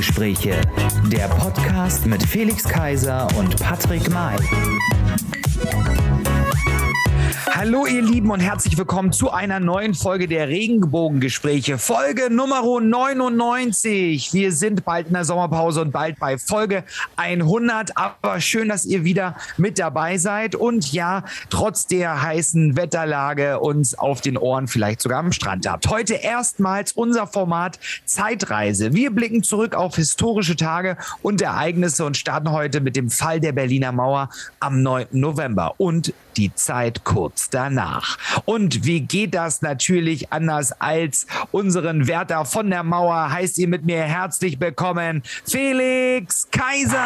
Regenbogengespräche, der Podcast mit Felix Kaiser und Patrick May. Hallo ihr Lieben und herzlich willkommen zu einer neuen Folge der Regenbogengespräche. Folge Nummer 99. Wir sind bald in der Sommerpause und bald bei Folge 100. Aber schön, dass ihr wieder mit dabei seid und ja, trotz der heißen Wetterlage uns auf den Ohren vielleicht sogar am Strand habt. Heute erstmals unser Format Zeitreise. Wir blicken zurück auf historische Tage und Ereignisse und starten heute mit dem Fall der Berliner Mauer am 9. November und die Zeit kurz danach. Und wie geht das natürlich anders als unseren Wärter von der Mauer? Heißt ihr mit mir herzlich willkommen, Felix Kaiser.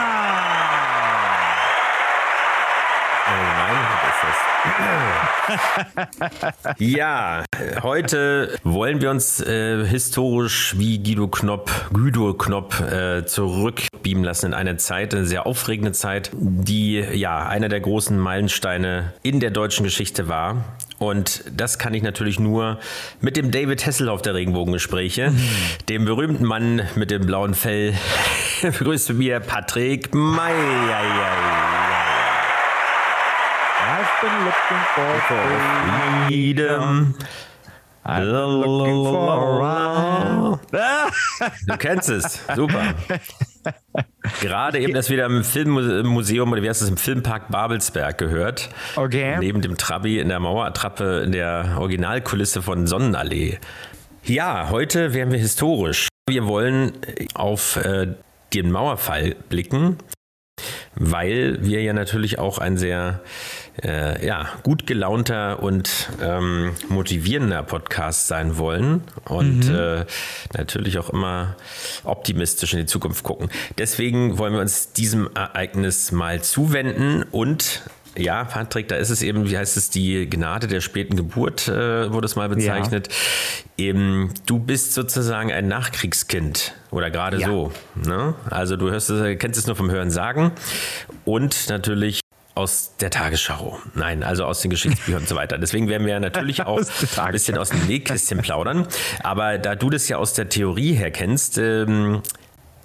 Ja, heute wollen wir uns äh, historisch wie Guido Knopp, Guido Knopp äh, zurückbeamen lassen in eine Zeit, eine sehr aufregende Zeit, die ja einer der großen Meilensteine in der deutschen Geschichte war. Und das kann ich natürlich nur mit dem David Hasselhoff der Regenbogengespräche, mhm. dem berühmten Mann mit dem blauen Fell. Begrüßt mir Patrick May. Been looking for freedom. I'm looking for Du kennst es, super. Gerade eben das wieder im Filmmuseum oder wie heißt es im Filmpark Babelsberg gehört. Okay. Neben dem Trabi in der Mauerattrappe in der Originalkulisse von Sonnenallee. Ja, heute wären wir historisch. Wir wollen auf äh, den Mauerfall blicken, weil wir ja natürlich auch ein sehr äh, ja, gut gelaunter und ähm, motivierender Podcast sein wollen und mhm. äh, natürlich auch immer optimistisch in die Zukunft gucken. Deswegen wollen wir uns diesem Ereignis mal zuwenden und ja, Patrick, da ist es eben, wie heißt es, die Gnade der späten Geburt, äh, wurde es mal bezeichnet. Ja. Eben, du bist sozusagen ein Nachkriegskind oder gerade ja. so. Ne? Also du hörst es, kennst es nur vom Hören sagen und natürlich aus der Tagesschau. Nein, also aus den Geschichtsbüchern und so weiter. Deswegen werden wir natürlich auch ein bisschen aus dem Nähkästchen plaudern. Aber da du das ja aus der Theorie her kennst, ähm,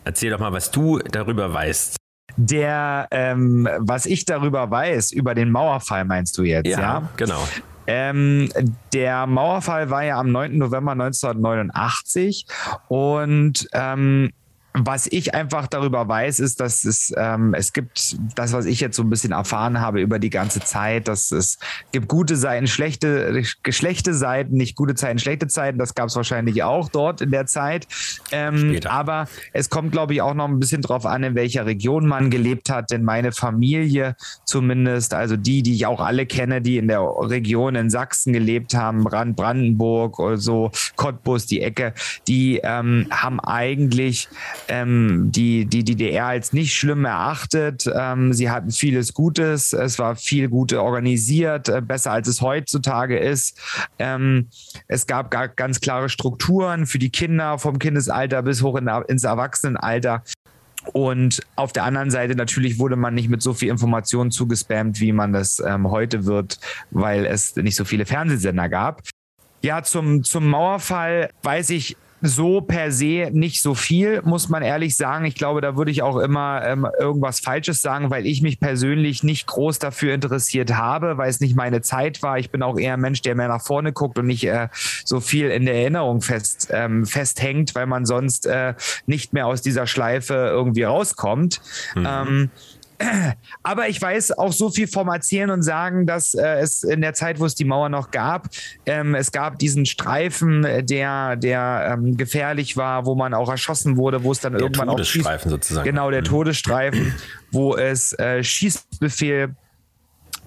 erzähl doch mal, was du darüber weißt. Der, ähm, was ich darüber weiß, über den Mauerfall meinst du jetzt, ja? Ja, genau. Ähm, der Mauerfall war ja am 9. November 1989 und ähm, was ich einfach darüber weiß, ist, dass es, ähm, es gibt das, was ich jetzt so ein bisschen erfahren habe über die ganze Zeit, dass es gibt gute Seiten, schlechte, schlechte Seiten, nicht gute Zeiten, schlechte Zeiten. Das gab es wahrscheinlich auch dort in der Zeit. Ähm, aber es kommt, glaube ich, auch noch ein bisschen drauf an, in welcher Region man gelebt hat. Denn meine Familie zumindest, also die, die ich auch alle kenne, die in der Region in Sachsen gelebt haben, Brand, Brandenburg oder so, Cottbus, die Ecke, die ähm, haben eigentlich ähm, die, die DDR als nicht schlimm erachtet. Ähm, sie hatten vieles Gutes, es war viel Gute organisiert, äh, besser als es heutzutage ist. Ähm, es gab gar ganz klare Strukturen für die Kinder vom Kindesalter bis hoch in, ins Erwachsenenalter. Und auf der anderen Seite natürlich wurde man nicht mit so viel Informationen zugespammt, wie man das ähm, heute wird, weil es nicht so viele Fernsehsender gab. Ja, zum, zum Mauerfall weiß ich so per se nicht so viel, muss man ehrlich sagen. Ich glaube, da würde ich auch immer ähm, irgendwas Falsches sagen, weil ich mich persönlich nicht groß dafür interessiert habe, weil es nicht meine Zeit war. Ich bin auch eher ein Mensch, der mehr nach vorne guckt und nicht äh, so viel in der Erinnerung fest, ähm, festhängt, weil man sonst äh, nicht mehr aus dieser Schleife irgendwie rauskommt. Mhm. Ähm, aber ich weiß auch so viel vom Erzählen und sagen, dass äh, es in der Zeit, wo es die Mauer noch gab, ähm, es gab diesen Streifen, der, der ähm, gefährlich war, wo man auch erschossen wurde, wo es dann der irgendwann auch. Todesstreifen sozusagen. Genau, der mhm. Todesstreifen, wo es äh, Schießbefehl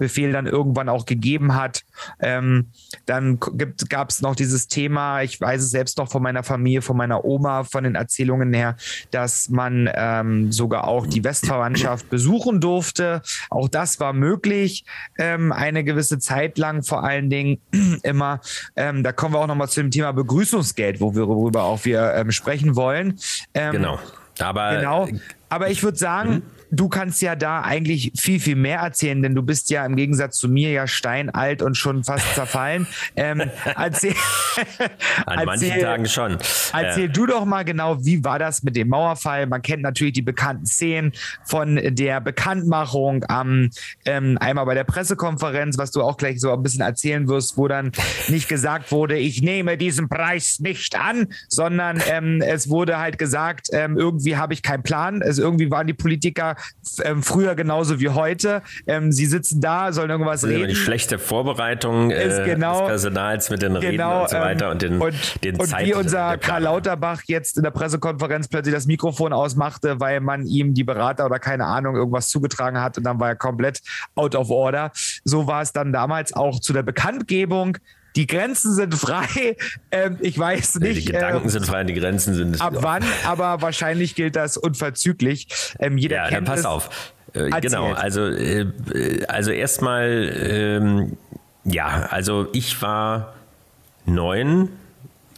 Befehl dann irgendwann auch gegeben hat. Ähm, dann gab es noch dieses Thema, ich weiß es selbst noch von meiner Familie, von meiner Oma, von den Erzählungen her, dass man ähm, sogar auch die Westverwandtschaft besuchen durfte. Auch das war möglich, ähm, eine gewisse Zeit lang vor allen Dingen immer. Ähm, da kommen wir auch nochmal zu dem Thema Begrüßungsgeld, wo wir, worüber auch wir ähm, sprechen wollen. Ähm, genau. Aber genau. Aber ich würde sagen, mhm du kannst ja da eigentlich viel, viel mehr erzählen, denn du bist ja im Gegensatz zu mir ja steinalt und schon fast zerfallen. ähm, erzähl, An erzähl, manchen Tagen schon. Erzähl ja. du doch mal genau, wie war das mit dem Mauerfall? Man kennt natürlich die bekannten Szenen von der Bekanntmachung am ähm, einmal bei der Pressekonferenz, was du auch gleich so ein bisschen erzählen wirst, wo dann nicht gesagt wurde, ich nehme diesen Preis nicht an, sondern ähm, es wurde halt gesagt, ähm, irgendwie habe ich keinen Plan. Also irgendwie waren die Politiker ähm, früher genauso wie heute. Ähm, sie sitzen da, sollen irgendwas das reden. Die schlechte Vorbereitung äh, genau, des Personals mit den Reden genau, und so weiter und den, und, den und wie unser Karl Lauterbach jetzt in der Pressekonferenz plötzlich das Mikrofon ausmachte, weil man ihm die Berater oder keine Ahnung irgendwas zugetragen hat und dann war er komplett out of order. So war es dann damals auch zu der Bekanntgebung die Grenzen sind frei. Ähm, ich weiß nicht. Die Gedanken äh, sind frei, die Grenzen sind. Ab wann, aber wahrscheinlich gilt das unverzüglich. Ähm, jeder ja, kennt dann pass es. auf. Äh, genau, also, äh, also erstmal, ähm, ja, also ich war neun,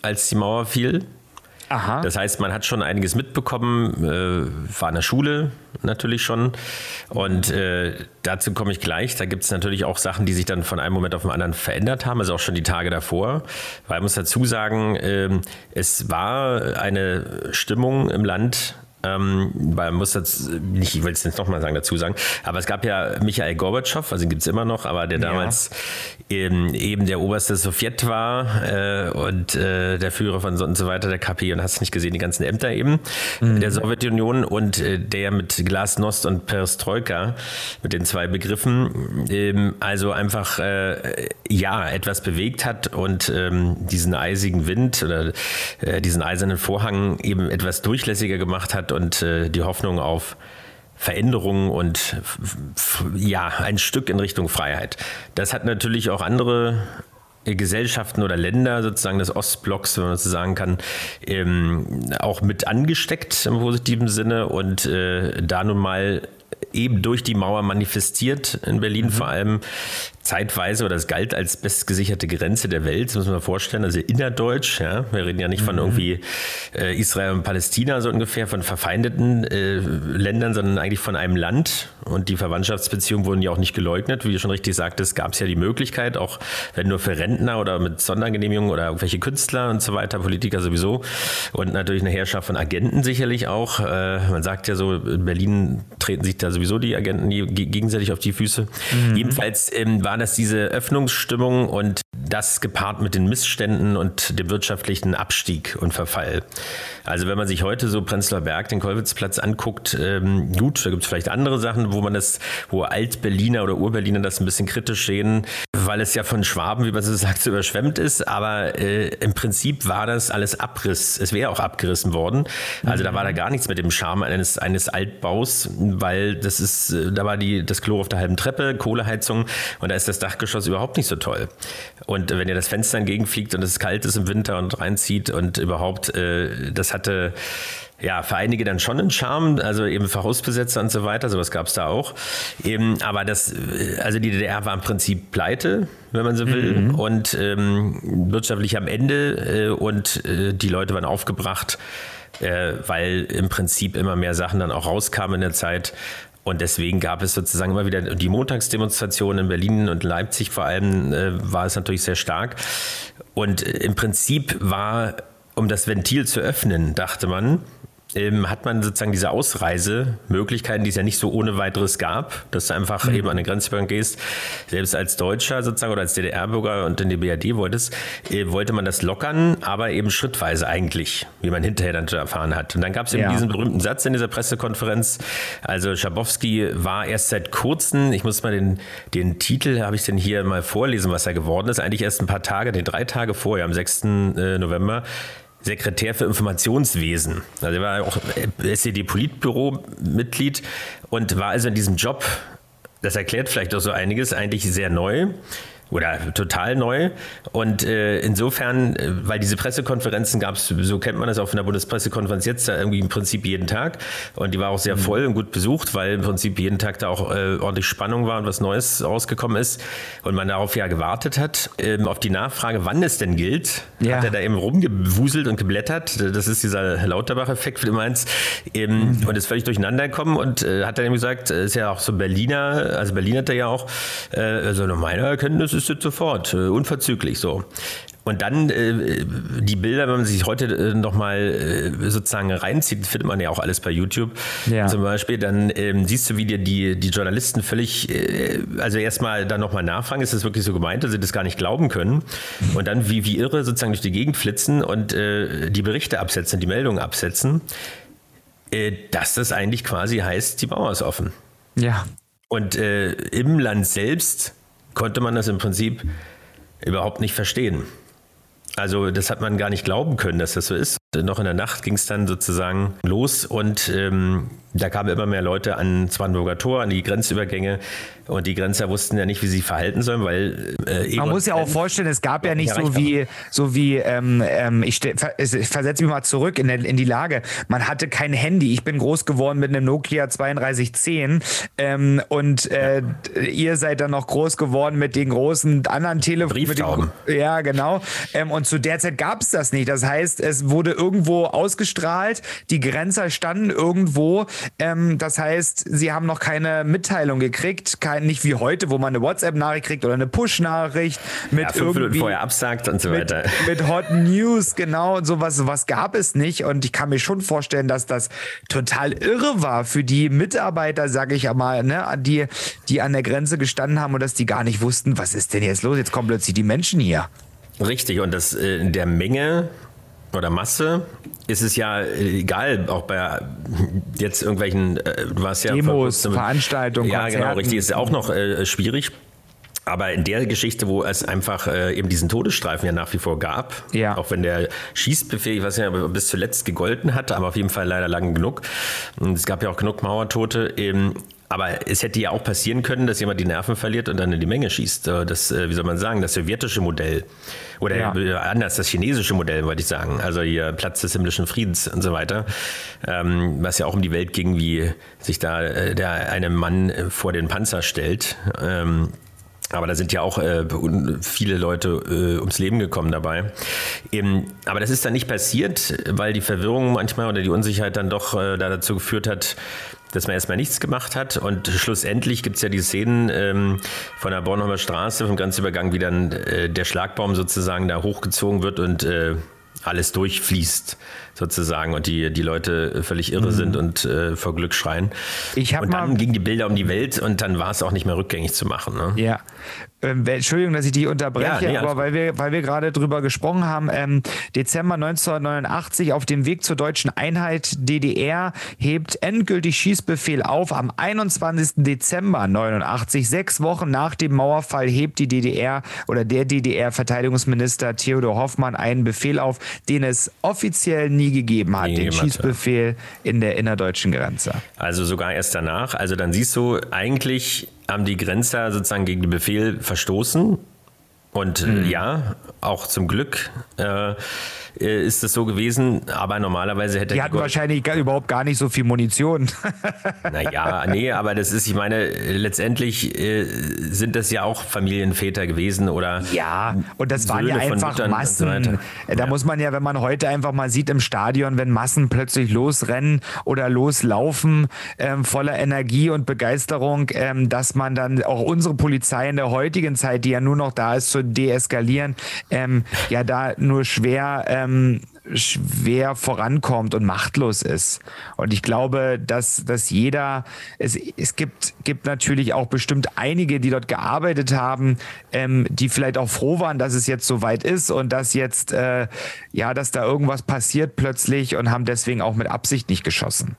als die Mauer fiel. Aha. Das heißt, man hat schon einiges mitbekommen, äh, war in der Schule natürlich schon. Und äh, dazu komme ich gleich. Da gibt es natürlich auch Sachen, die sich dann von einem Moment auf den anderen verändert haben, also auch schon die Tage davor. Weil ich muss dazu sagen, äh, es war eine Stimmung im Land, ähm, weil man muss das nicht, ich will es jetzt nochmal sagen, dazu sagen, aber es gab ja Michael Gorbatschow, also gibt es immer noch, aber der damals. Eben, eben, der oberste Sowjet war äh, und äh, der Führer von so und so weiter, der KP und hast nicht gesehen, die ganzen Ämter eben mhm. der Sowjetunion und äh, der mit Glasnost und Perestroika, mit den zwei Begriffen, ähm, also einfach äh, ja, etwas bewegt hat und ähm, diesen eisigen Wind oder äh, diesen eisernen Vorhang eben etwas durchlässiger gemacht hat und äh, die Hoffnung auf Veränderungen und ja, ein Stück in Richtung Freiheit. Das hat natürlich auch andere Gesellschaften oder Länder sozusagen des Ostblocks, wenn man so sagen kann, ähm, auch mit angesteckt im positiven Sinne und äh, da nun mal eben durch die Mauer manifestiert, in Berlin mhm. vor allem zeitweise, oder es galt als bestgesicherte Grenze der Welt, das muss man vorstellen, also innerdeutsch, ja, wir reden ja nicht von mhm. irgendwie äh, Israel und Palästina so ungefähr, von verfeindeten äh, Ländern, sondern eigentlich von einem Land. Und die Verwandtschaftsbeziehungen wurden ja auch nicht geleugnet, wie du schon richtig sagtest, gab es ja die Möglichkeit, auch wenn nur für Rentner oder mit Sondergenehmigungen oder irgendwelche Künstler und so weiter, Politiker sowieso und natürlich eine Herrschaft von Agenten sicherlich auch, äh, man sagt ja so, in Berlin treten sich da sowieso die Agenten gegenseitig auf die Füße. Mhm. Jedenfalls ähm, war das diese Öffnungsstimmung und das gepaart mit den Missständen und dem wirtschaftlichen Abstieg und Verfall. Also wenn man sich heute so Prenzlauer Berg, den Kolwitzplatz anguckt, ähm, gut, da gibt es vielleicht andere Sachen, wo man das, wo Alt-Berliner oder Ur-Berliner das ein bisschen kritisch sehen, weil es ja von Schwaben, wie man so sagt, so überschwemmt ist. Aber äh, im Prinzip war das alles Abriss. Es wäre auch abgerissen worden. Also mhm. da war da gar nichts mit dem Charme eines, eines Altbaus, weil das ist, äh, da war die, das Klo auf der halben Treppe, Kohleheizung und da ist das Dachgeschoss überhaupt nicht so toll. Und wenn ihr das Fenster entgegenfliegt und es kalt ist im Winter und reinzieht und überhaupt, äh, das hatte ja, für einige dann schon einen Charme, also eben für Hausbesetzer und so weiter, sowas gab es da auch. Eben, aber das, also die DDR war im Prinzip pleite, wenn man so will, mhm. und ähm, wirtschaftlich am Ende äh, und äh, die Leute waren aufgebracht, äh, weil im Prinzip immer mehr Sachen dann auch rauskamen in der Zeit. Und deswegen gab es sozusagen immer wieder die Montagsdemonstrationen in Berlin und Leipzig vor allem äh, war es natürlich sehr stark. Und im Prinzip war, um das Ventil zu öffnen, dachte man, ähm, hat man sozusagen diese Ausreisemöglichkeiten, die es ja nicht so ohne weiteres gab, dass du einfach mhm. eben an den Grenzübergang gehst, selbst als Deutscher sozusagen oder als DDR-Bürger und in die BRD wolltest, äh, wollte man das lockern, aber eben schrittweise eigentlich, wie man hinterher dann erfahren hat. Und dann gab es eben ja. diesen berühmten Satz in dieser Pressekonferenz, also Schabowski war erst seit kurzem, ich muss mal den, den Titel, habe ich denn hier mal vorlesen, was er geworden ist, eigentlich erst ein paar Tage, den drei Tage vorher, am 6. Äh, November, Sekretär für Informationswesen. Also er war auch SED-Politbüro-Mitglied und war also in diesem Job, das erklärt vielleicht auch so einiges, eigentlich sehr neu. Oder total neu. Und äh, insofern, äh, weil diese Pressekonferenzen gab es, so kennt man das auch von der Bundespressekonferenz jetzt, da irgendwie im Prinzip jeden Tag. Und die war auch sehr mhm. voll und gut besucht, weil im Prinzip jeden Tag da auch äh, ordentlich Spannung war und was Neues rausgekommen ist. Und man darauf ja gewartet hat, ähm, auf die Nachfrage, wann es denn gilt, ja. hat er da eben rumgewuselt und geblättert. Das ist dieser Lauterbach-Effekt, wie du meinst. Ähm, mhm. Und ist völlig durcheinander gekommen und äh, hat dann eben gesagt, äh, ist ja auch so Berliner, also Berlin hat er ja auch, äh, also nach meiner Erkenntnis ist es sofort, äh, unverzüglich so. Und dann äh, die Bilder, wenn man sich heute äh, nochmal äh, sozusagen reinzieht, findet man ja auch alles bei YouTube ja. zum Beispiel, dann ähm, siehst du, wie dir die, die Journalisten völlig, äh, also erstmal dann nochmal nachfragen, ist das wirklich so gemeint, dass sie das gar nicht glauben können. Und dann wie, wie irre sozusagen durch die Gegend flitzen und äh, die Berichte absetzen, die Meldungen absetzen, äh, dass das eigentlich quasi heißt, die Mauer ist offen. Ja. Und äh, im Land selbst konnte man das im Prinzip überhaupt nicht verstehen. Also das hat man gar nicht glauben können, dass das so ist. Noch in der Nacht ging es dann sozusagen los und ähm, da kamen immer mehr Leute an Brandenburger Tor, an die Grenzübergänge und die Grenzer wussten ja nicht, wie sie verhalten sollen, weil äh, man muss ja auch vorstellen, es gab ja nicht so wie so wie ähm, ähm, ich, versetze mich mal zurück in, der, in die Lage. Man hatte kein Handy. Ich bin groß geworden mit einem Nokia 3210 ähm, und äh, ja. ihr seid dann noch groß geworden mit den großen anderen Telefonen. Ja, genau. Ähm, und zu der Zeit gab es das nicht. Das heißt, es wurde irgendwo ausgestrahlt. Die Grenzer standen irgendwo. Ähm, das heißt, sie haben noch keine Mitteilung gekriegt, kein, nicht wie heute, wo man eine WhatsApp-Nachricht kriegt oder eine Push-Nachricht mit ja, fünf Minuten vorher absagt und so weiter. Mit, mit Hot News, genau, und sowas, sowas gab es nicht. Und ich kann mir schon vorstellen, dass das total irre war für die Mitarbeiter, sage ich einmal, ne, die, die an der Grenze gestanden haben und dass die gar nicht wussten, was ist denn jetzt los? Jetzt kommen plötzlich die Menschen hier. Richtig, und das äh, in der Menge oder Masse ist es ja egal, auch bei jetzt irgendwelchen, äh, du warst ja Demos, Veranstaltungen, ja Konzerten. genau, richtig, ist auch noch äh, schwierig. Aber in der Geschichte, wo es einfach äh, eben diesen Todesstreifen ja nach wie vor gab, ja. auch wenn der Schießbefehl, ich weiß nicht, bis zuletzt gegolten hat, aber auf jeden Fall leider lang genug. Und es gab ja auch genug Mauertote. Eben, aber es hätte ja auch passieren können, dass jemand die Nerven verliert und dann in die Menge schießt. Äh, das, äh, wie soll man sagen, das sowjetische Modell. Oder ja. Äh, anders, das chinesische Modell, wollte ich sagen. Also hier Platz des himmlischen Friedens und so weiter. Ähm, was ja auch um die Welt ging, wie sich da der eine Mann vor den Panzer stellt. Ähm, aber da sind ja auch äh, viele Leute äh, ums Leben gekommen dabei. Eben, aber das ist dann nicht passiert, weil die Verwirrung manchmal oder die Unsicherheit dann doch äh, da dazu geführt hat, dass man erstmal nichts gemacht hat. Und schlussendlich gibt es ja die Szenen ähm, von der Bornholmer Straße, vom Grenzübergang, wie dann äh, der Schlagbaum sozusagen da hochgezogen wird und äh, alles durchfließt sozusagen und die, die Leute völlig irre mhm. sind und äh, vor Glück schreien. Ich und dann gingen die Bilder um die Welt und dann war es auch nicht mehr rückgängig zu machen. Ne? Ja. Ähm, Entschuldigung, dass ich die unterbreche, ja, nee, aber weil wir, weil wir gerade drüber gesprochen haben, ähm, Dezember 1989 auf dem Weg zur deutschen Einheit DDR hebt endgültig Schießbefehl auf. Am 21. Dezember 89, sechs Wochen nach dem Mauerfall, hebt die DDR oder der DDR-Verteidigungsminister Theodor Hoffmann einen Befehl auf, den es offiziell nie gegeben hat, nie den Schießbefehl in der innerdeutschen Grenze. Also sogar erst danach. Also dann siehst du, eigentlich haben die Grenzer sozusagen gegen den Befehl verstoßen. Und mhm. ja, auch zum Glück. Äh, äh, ist es so gewesen, aber normalerweise hätte die hatten wahrscheinlich gar, überhaupt gar nicht so viel Munition. naja, nee, aber das ist, ich meine, letztendlich äh, sind das ja auch Familienväter gewesen oder ja, und das Söhne waren ja einfach Massen. So da ja. muss man ja, wenn man heute einfach mal sieht im Stadion, wenn Massen plötzlich losrennen oder loslaufen ähm, voller Energie und Begeisterung, ähm, dass man dann auch unsere Polizei in der heutigen Zeit, die ja nur noch da ist zu deeskalieren, ähm, ja da nur schwer ähm, schwer vorankommt und machtlos ist. Und ich glaube, dass, dass jeder, es, es gibt, gibt natürlich auch bestimmt einige, die dort gearbeitet haben, ähm, die vielleicht auch froh waren, dass es jetzt so weit ist und dass jetzt, äh, ja, dass da irgendwas passiert plötzlich und haben deswegen auch mit Absicht nicht geschossen.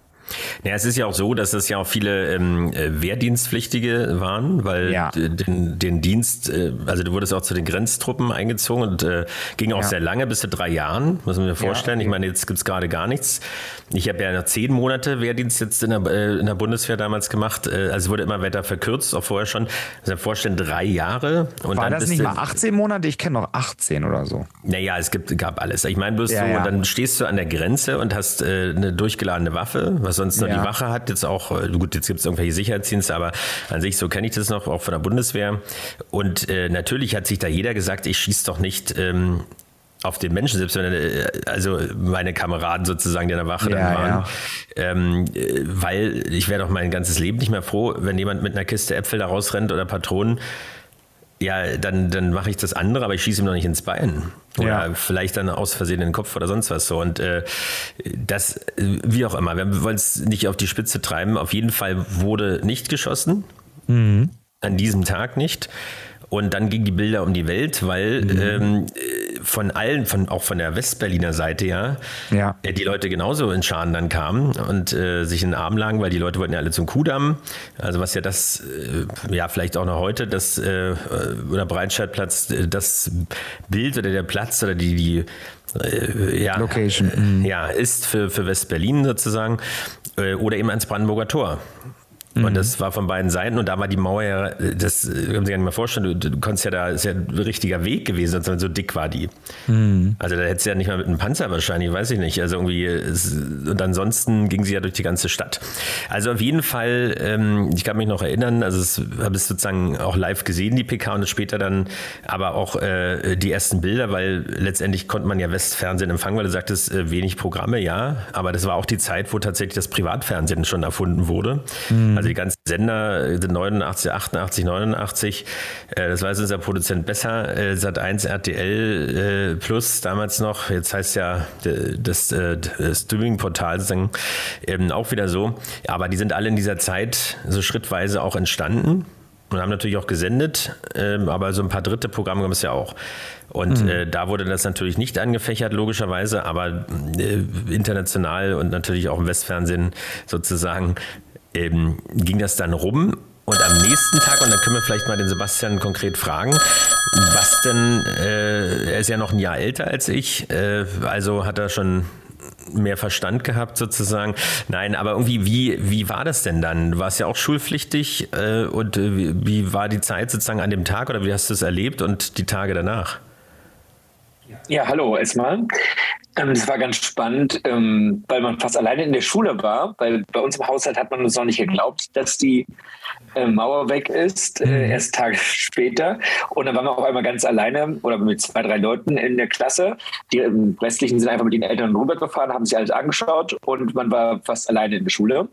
Ja, es ist ja auch so, dass es ja auch viele ähm, äh, Wehrdienstpflichtige waren, weil ja. den, den, Dienst, äh, also du wurdest auch zu den Grenztruppen eingezogen und äh, ging auch ja. sehr lange, bis zu drei Jahren, muss man mir vorstellen. Ja, okay. Ich meine, jetzt gibt es gerade gar nichts. Ich habe ja noch zehn Monate Wehrdienst jetzt in der, äh, in der Bundeswehr damals gemacht. Äh, also wurde immer weiter verkürzt, auch vorher schon. Also mir vorstellen, drei Jahre. Und War das nicht mal 18 Monate? Ich kenne noch 18 oder so. Naja, es gibt, gab alles. Ich meine, bloß so, ja. dann stehst du an der Grenze und hast äh, eine durchgeladene Waffe, was sonst nur ja. die Wache hat. Jetzt auch, äh, gut, jetzt gibt es irgendwelche Sicherheitsdienste, aber an sich, so kenne ich das noch, auch von der Bundeswehr. Und äh, natürlich hat sich da jeder gesagt, ich schieße doch nicht ähm, auf den Menschen, selbst wenn äh, also meine Kameraden sozusagen, die in der Wache ja, dann waren, ja. ähm, äh, weil ich wäre doch mein ganzes Leben nicht mehr froh, wenn jemand mit einer Kiste Äpfel da rausrennt oder Patronen. Ja, dann, dann mache ich das andere, aber ich schieße ihm noch nicht ins Bein. Oder ja. vielleicht dann aus Versehen in den Kopf oder sonst was so. Und äh, das, wie auch immer, wir wollen es nicht auf die Spitze treiben. Auf jeden Fall wurde nicht geschossen. Mhm. An diesem Tag nicht. Und dann gingen die Bilder um die Welt, weil mhm. ähm, von allen, von, auch von der Westberliner Seite ja, ja. Äh, die Leute genauso in Scharen dann kamen und äh, sich in den Arm lagen, weil die Leute wollten ja alle zum Kudamm. Also was ja das, äh, ja vielleicht auch noch heute, das äh, oder Breitscheidplatz, äh, das Bild oder der Platz oder die, die äh, ja, Location. Mhm. Ja, ist für, für Westberlin sozusagen oder eben ans Brandenburger Tor. Mhm. Und das war von beiden Seiten und da war die Mauer ja, das können Sie sich gar nicht mehr vorstellen, du, du konntest ja da, ist ja ein richtiger Weg gewesen, so dick war die. Mhm. Also da hättest du ja nicht mal mit einem Panzer wahrscheinlich, weiß ich nicht. Also irgendwie, und ansonsten ging sie ja durch die ganze Stadt. Also auf jeden Fall, ähm, ich kann mich noch erinnern, also es habe ich sozusagen auch live gesehen, die PK und später dann aber auch äh, die ersten Bilder, weil letztendlich konnte man ja Westfernsehen empfangen, weil du sagtest, äh, wenig Programme, ja, aber das war auch die Zeit, wo tatsächlich das Privatfernsehen schon erfunden wurde. Mhm. Also also die ganzen Sender sind 89, 88, 89. das weiß unser Produzent besser. Äh, Sat 1 RTL äh, Plus damals noch. Jetzt heißt ja das, äh, das Streaming-Portal ähm, auch wieder so. Aber die sind alle in dieser Zeit so schrittweise auch entstanden und haben natürlich auch gesendet, ähm, aber so ein paar dritte Programme gab es ja auch. Und mhm. äh, da wurde das natürlich nicht angefächert, logischerweise, aber äh, international und natürlich auch im Westfernsehen sozusagen ähm, ging das dann rum und am nächsten Tag, und dann können wir vielleicht mal den Sebastian konkret fragen, was denn, äh, er ist ja noch ein Jahr älter als ich, äh, also hat er schon mehr Verstand gehabt sozusagen. Nein, aber irgendwie, wie, wie war das denn dann? Du warst ja auch schulpflichtig äh, und äh, wie, wie war die Zeit sozusagen an dem Tag oder wie hast du es erlebt und die Tage danach? Ja, hallo erstmal. Ähm, das war ganz spannend, ähm, weil man fast alleine in der Schule war, weil bei uns im Haushalt hat man uns noch nicht geglaubt, dass die äh, Mauer weg ist, äh, mhm. erst Tage später. Und dann waren wir auch einmal ganz alleine oder mit zwei, drei Leuten in der Klasse. Die ähm, restlichen sind einfach mit den Eltern rübergefahren, haben sich alles angeschaut und man war fast alleine in der Schule.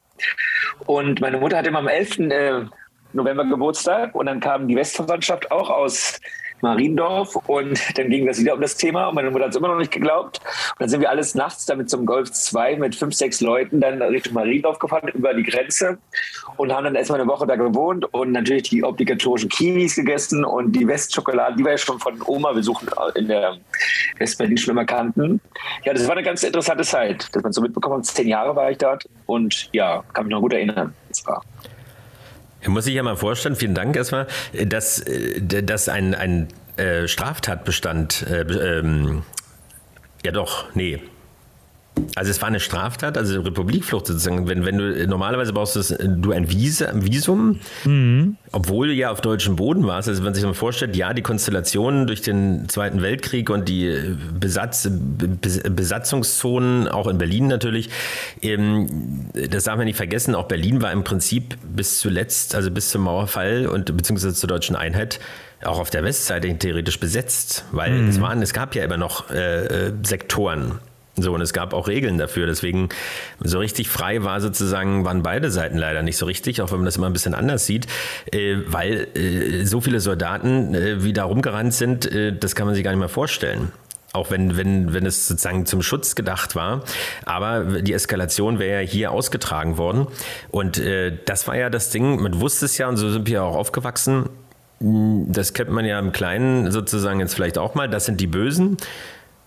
Und meine Mutter hatte immer am 11. Äh, November Geburtstag und dann kam die Westverwandtschaft auch aus Mariendorf und dann ging das wieder um das Thema und meine Mutter hat es immer noch nicht geglaubt. Und dann sind wir alles nachts damit zum Golf 2 mit fünf, sechs Leuten dann Richtung Mariendorf gefahren, über die Grenze und haben dann erstmal eine Woche da gewohnt und natürlich die obligatorischen Kiwis gegessen und die Westschokolade, die wir ja schon von Oma besuchen in der Westberlin schon immer kannten. Ja, das war eine ganz interessante Zeit, dass man so mitbekommen hat. Zehn Jahre war ich dort und ja, kann mich noch gut erinnern. Das war muss ich ja mal vorstellen, vielen Dank erstmal, dass, äh, dass ein, ein äh, Straftatbestand, äh, ähm, ja doch, nee, also es war eine Straftat, also Republikflucht sozusagen. Wenn, wenn du normalerweise brauchst du ein Visum, mhm. obwohl du ja auf deutschem Boden warst. Also wenn man sich mal vorstellt, ja, die Konstellationen durch den Zweiten Weltkrieg und die Besatz, Besatzungszonen, auch in Berlin natürlich, ähm, das darf man nicht vergessen, auch Berlin war im Prinzip bis zuletzt, also bis zum Mauerfall und beziehungsweise zur deutschen Einheit, auch auf der Westseite theoretisch besetzt, weil mhm. es waren, es gab ja immer noch äh, äh Sektoren so, und es gab auch Regeln dafür. Deswegen, so richtig frei war sozusagen, waren beide Seiten leider nicht so richtig, auch wenn man das immer ein bisschen anders sieht, äh, weil äh, so viele Soldaten äh, wie da rumgerannt sind, das kann man sich gar nicht mehr vorstellen. Auch wenn, wenn, wenn es sozusagen zum Schutz gedacht war. Aber die Eskalation wäre ja hier ausgetragen worden. Und das war ja das Ding, man wusste es ja, und so sind wir auch aufgewachsen. Das kennt man ja im Kleinen sozusagen jetzt vielleicht auch mal. Das sind die Bösen.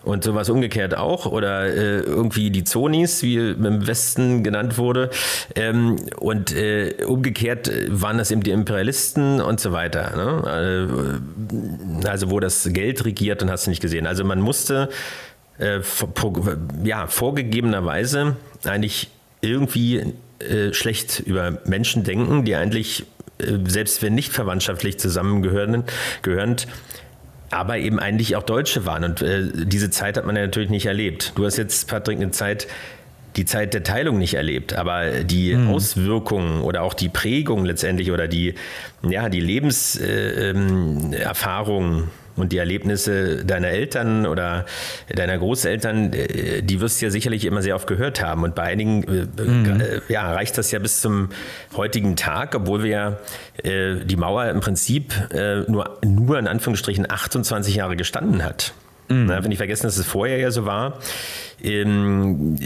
Und sowas umgekehrt auch oder äh, irgendwie die Zonis, wie im Westen genannt wurde. Ähm, und äh, umgekehrt waren das eben die Imperialisten und so weiter. Ne? Äh, also wo das Geld regiert, dann hast du nicht gesehen. Also man musste äh, ja, vorgegebenerweise eigentlich irgendwie äh, schlecht über Menschen denken, die eigentlich, äh, selbst wenn nicht verwandtschaftlich zusammengehörend, gehörend, aber eben eigentlich auch Deutsche waren. Und äh, diese Zeit hat man ja natürlich nicht erlebt. Du hast jetzt, Patrick, eine Zeit, die Zeit der Teilung nicht erlebt, aber die mhm. Auswirkungen oder auch die Prägung letztendlich oder die, ja, die Lebenserfahrung äh, ähm, und die Erlebnisse deiner Eltern oder deiner Großeltern, äh, die wirst du ja sicherlich immer sehr oft gehört haben. Und bei einigen äh, mhm. ja, reicht das ja bis zum heutigen Tag, obwohl wir ja äh, die Mauer im Prinzip äh, nur, nur in Anführungsstrichen 28 Jahre gestanden hat. Mhm. Na, wenn ich vergessen, dass es vorher ja so war, ähm,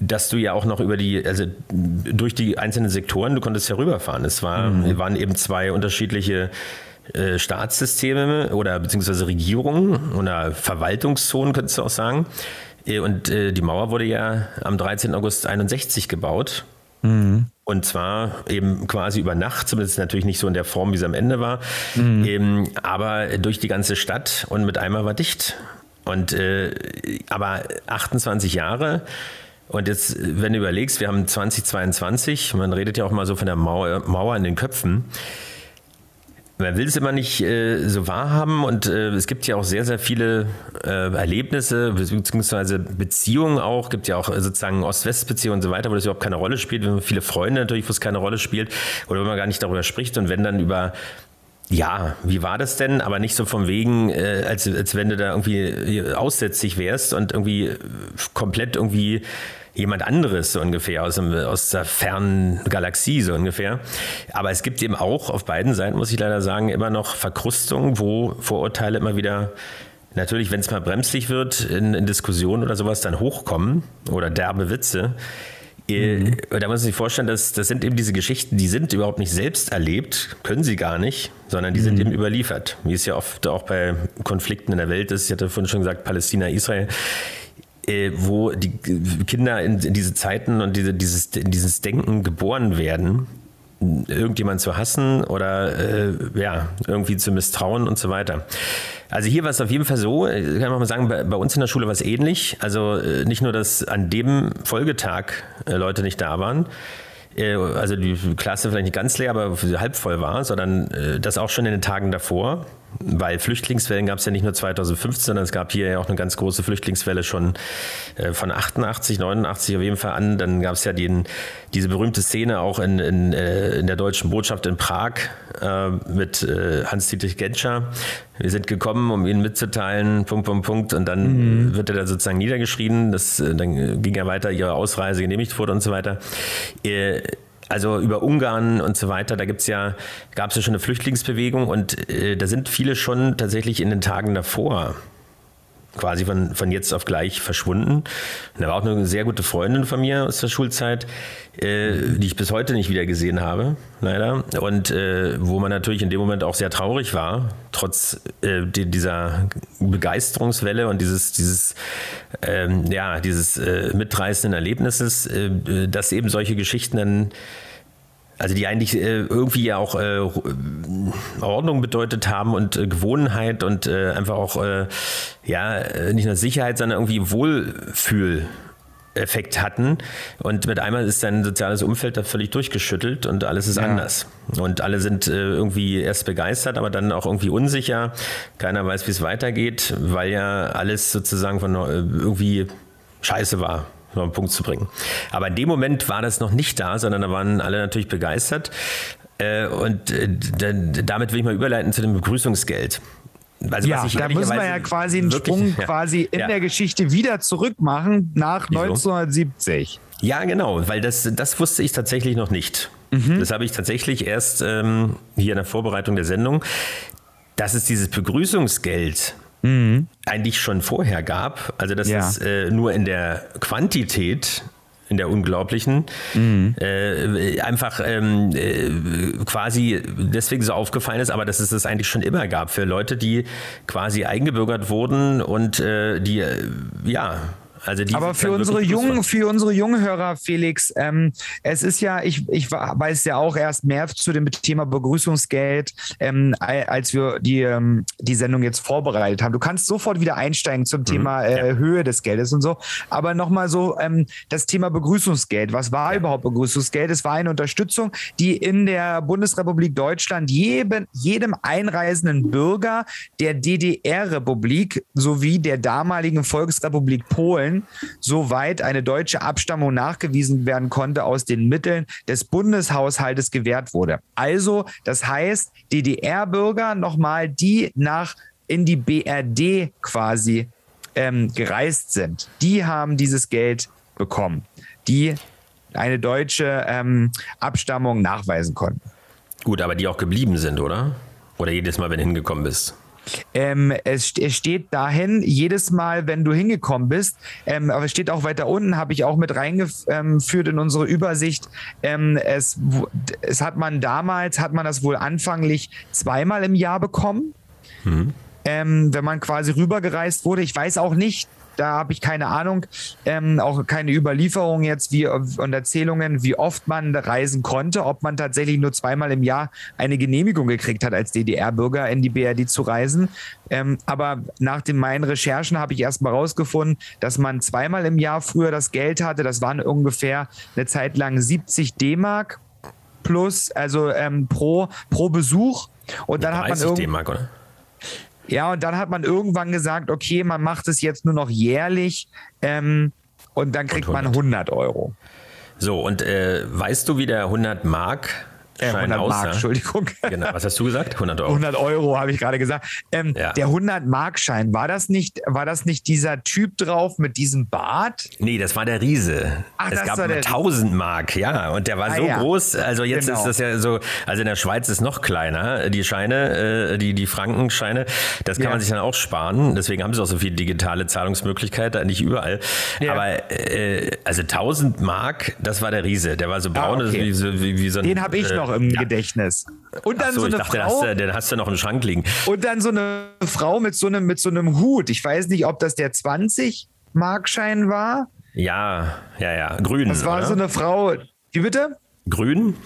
dass du ja auch noch über die, also durch die einzelnen Sektoren, du konntest ja rüberfahren. Es war, mhm. waren eben zwei unterschiedliche äh, Staatssysteme oder beziehungsweise Regierungen oder Verwaltungszonen, könntest du auch sagen. Äh, und äh, die Mauer wurde ja am 13. August 61 gebaut. Mhm. Und zwar eben quasi über Nacht, zumindest natürlich nicht so in der Form, wie es am Ende war, mhm. eben, aber durch die ganze Stadt und mit einmal war dicht. Und äh, aber 28 Jahre. Und jetzt, wenn du überlegst, wir haben 2022, man redet ja auch mal so von der Mauer, Mauer in den Köpfen man will es immer nicht äh, so wahrhaben und äh, es gibt ja auch sehr, sehr viele äh, Erlebnisse beziehungsweise Beziehungen auch, gibt ja auch sozusagen Ost-West-Beziehungen und so weiter, wo das überhaupt keine Rolle spielt, wenn man viele Freunde natürlich, wo es keine Rolle spielt oder wenn man gar nicht darüber spricht und wenn dann über ja, wie war das denn? Aber nicht so vom Wegen, äh, als, als wenn du da irgendwie aussätzlich wärst und irgendwie komplett irgendwie jemand anderes so ungefähr aus, dem, aus der fernen Galaxie so ungefähr. Aber es gibt eben auch auf beiden Seiten, muss ich leider sagen, immer noch Verkrustungen, wo Vorurteile immer wieder natürlich, wenn es mal bremslich wird, in, in Diskussionen oder sowas dann hochkommen oder derbe Witze. Äh, mhm. Da muss man sich vorstellen, dass das sind eben diese Geschichten, die sind überhaupt nicht selbst erlebt, können sie gar nicht, sondern die mhm. sind eben überliefert. Wie es ja oft auch bei Konflikten in der Welt ist. Ich hatte vorhin schon gesagt, Palästina, Israel äh, wo die Kinder in, in, diese Zeiten und diese, dieses, in dieses Denken geboren werden, irgendjemand zu hassen oder äh, ja, irgendwie zu misstrauen und so weiter. Also hier war es auf jeden Fall so, äh, kann man mal sagen, bei, bei uns in der Schule war es ähnlich. Also äh, nicht nur, dass an dem Folgetag äh, Leute nicht da waren, äh, also die Klasse vielleicht nicht ganz leer, aber halb voll war, sondern das auch schon in den Tagen davor weil Flüchtlingswellen gab es ja nicht nur 2015, sondern es gab hier ja auch eine ganz große Flüchtlingswelle schon äh, von 88, 89 auf jeden Fall an. Dann gab es ja den, diese berühmte Szene auch in, in, äh, in der deutschen Botschaft in Prag äh, mit äh, Hans-Dietrich Genscher. Wir sind gekommen, um Ihnen mitzuteilen, Punkt, Punkt, Punkt. Und dann mhm. wird er da sozusagen niedergeschrieben. Das, äh, dann ging ja weiter, Ihre Ausreise genehmigt wurde und so weiter. Also über Ungarn und so weiter, da gibt's ja, gab es ja schon eine Flüchtlingsbewegung und äh, da sind viele schon tatsächlich in den Tagen davor quasi von, von jetzt auf gleich verschwunden. Und da war auch eine sehr gute Freundin von mir aus der Schulzeit, äh, die ich bis heute nicht wieder gesehen habe, leider. Und äh, wo man natürlich in dem Moment auch sehr traurig war, trotz äh, die, dieser Begeisterungswelle und dieses, dieses, ähm, ja, dieses äh, mitreißenden Erlebnisses, äh, dass eben solche Geschichten dann also die eigentlich äh, irgendwie ja auch äh, Ordnung bedeutet haben und äh, Gewohnheit und äh, einfach auch äh, ja nicht nur Sicherheit, sondern irgendwie Wohlfühl. Effekt hatten und mit einmal ist sein soziales Umfeld da völlig durchgeschüttelt und alles ist ja. anders. Und alle sind äh, irgendwie erst begeistert, aber dann auch irgendwie unsicher. Keiner weiß, wie es weitergeht, weil ja alles sozusagen von irgendwie scheiße war auf einen Punkt zu bringen. Aber in dem Moment war das noch nicht da, sondern da waren alle natürlich begeistert. Äh, und äh, damit will ich mal überleiten zu dem Begrüßungsgeld. Also, ja, da müssen wir ja quasi einen wirklich, Sprung ja, quasi in ja. der Geschichte wieder zurückmachen nach Wieso? 1970. Ja, genau, weil das, das wusste ich tatsächlich noch nicht. Mhm. Das habe ich tatsächlich erst ähm, hier in der Vorbereitung der Sendung, dass es dieses Begrüßungsgeld mhm. eigentlich schon vorher gab. Also dass ja. es äh, nur in der Quantität in der unglaublichen. Mhm. Äh, einfach ähm, äh, quasi deswegen so aufgefallen ist, aber dass es das eigentlich schon immer gab für Leute, die quasi eingebürgert wurden und äh, die, äh, ja, also Aber für unsere jungen, für unsere jungen Hörer, Felix, ähm, es ist ja, ich, ich weiß ja auch erst mehr zu dem Thema Begrüßungsgeld, ähm, als wir die, ähm, die Sendung jetzt vorbereitet haben. Du kannst sofort wieder einsteigen zum mhm, Thema äh, ja. Höhe des Geldes und so. Aber nochmal so ähm, das Thema Begrüßungsgeld. Was war ja. überhaupt Begrüßungsgeld? Es war eine Unterstützung, die in der Bundesrepublik Deutschland jedem, jedem einreisenden Bürger der DDR-Republik sowie der damaligen Volksrepublik Polen Fällen, soweit eine deutsche Abstammung nachgewiesen werden konnte, aus den Mitteln des Bundeshaushaltes gewährt wurde. Also, das heißt, DDR-Bürger nochmal, die nach in die BRD quasi ähm, gereist sind, die haben dieses Geld bekommen, die eine deutsche ähm, Abstammung nachweisen konnten. Gut, aber die auch geblieben sind, oder? Oder jedes Mal, wenn du hingekommen bist? Ähm, es, es, steht dahin, jedes Mal, wenn du hingekommen bist, ähm, aber es steht auch weiter unten, habe ich auch mit reingeführt in unsere Übersicht. Ähm, es, es hat man damals, hat man das wohl anfanglich zweimal im Jahr bekommen. Mhm. Ähm, wenn man quasi rübergereist wurde. Ich weiß auch nicht, da habe ich keine Ahnung, ähm, auch keine Überlieferung jetzt wie, und Erzählungen, wie oft man reisen konnte, ob man tatsächlich nur zweimal im Jahr eine Genehmigung gekriegt hat, als DDR-Bürger in die BRD zu reisen. Ähm, aber nach den, meinen Recherchen habe ich erstmal rausgefunden, dass man zweimal im Jahr früher das Geld hatte. Das waren ungefähr eine Zeit lang 70 D-Mark plus, also ähm, pro, pro Besuch. Und dann hat man irgendwie. Ja, und dann hat man irgendwann gesagt, okay, man macht es jetzt nur noch jährlich ähm, und dann kriegt und man 100 Euro. So, und äh, weißt du, wie der 100 Mark äh, 100 aus, Mark, ja? Entschuldigung. Genau, was hast du gesagt? 100 Euro. 100 Euro habe ich gerade gesagt. Ähm, ja. Der 100 Mark Schein, war das nicht, war das nicht dieser Typ drauf mit diesem Bart? Nee, das war der Riese. Ach, es gab 1000 Mark, ja, und der war ah, so ja. groß. Also jetzt genau. ist das ja so, also in der Schweiz ist noch kleiner, die Scheine, äh, die die Frankenscheine, das kann man sich dann auch sparen. Deswegen haben sie auch so viele digitale Zahlungsmöglichkeiten, nicht überall. Aber äh, also 1000 Mark, das war der Riese. Der war so braun, ah, okay. wie, so, wie, wie so ein. Den habe ich noch noch im ja. Gedächtnis. Und dann so, so, eine dachte, Frau. Hast, den hast, du noch im Schrank liegen. Und dann so eine Frau mit so einem, mit so einem Hut. Ich weiß nicht, ob das der 20 Markschein war. Ja, ja, ja. Grün. Das war oder? so eine Frau. Wie bitte? Grün?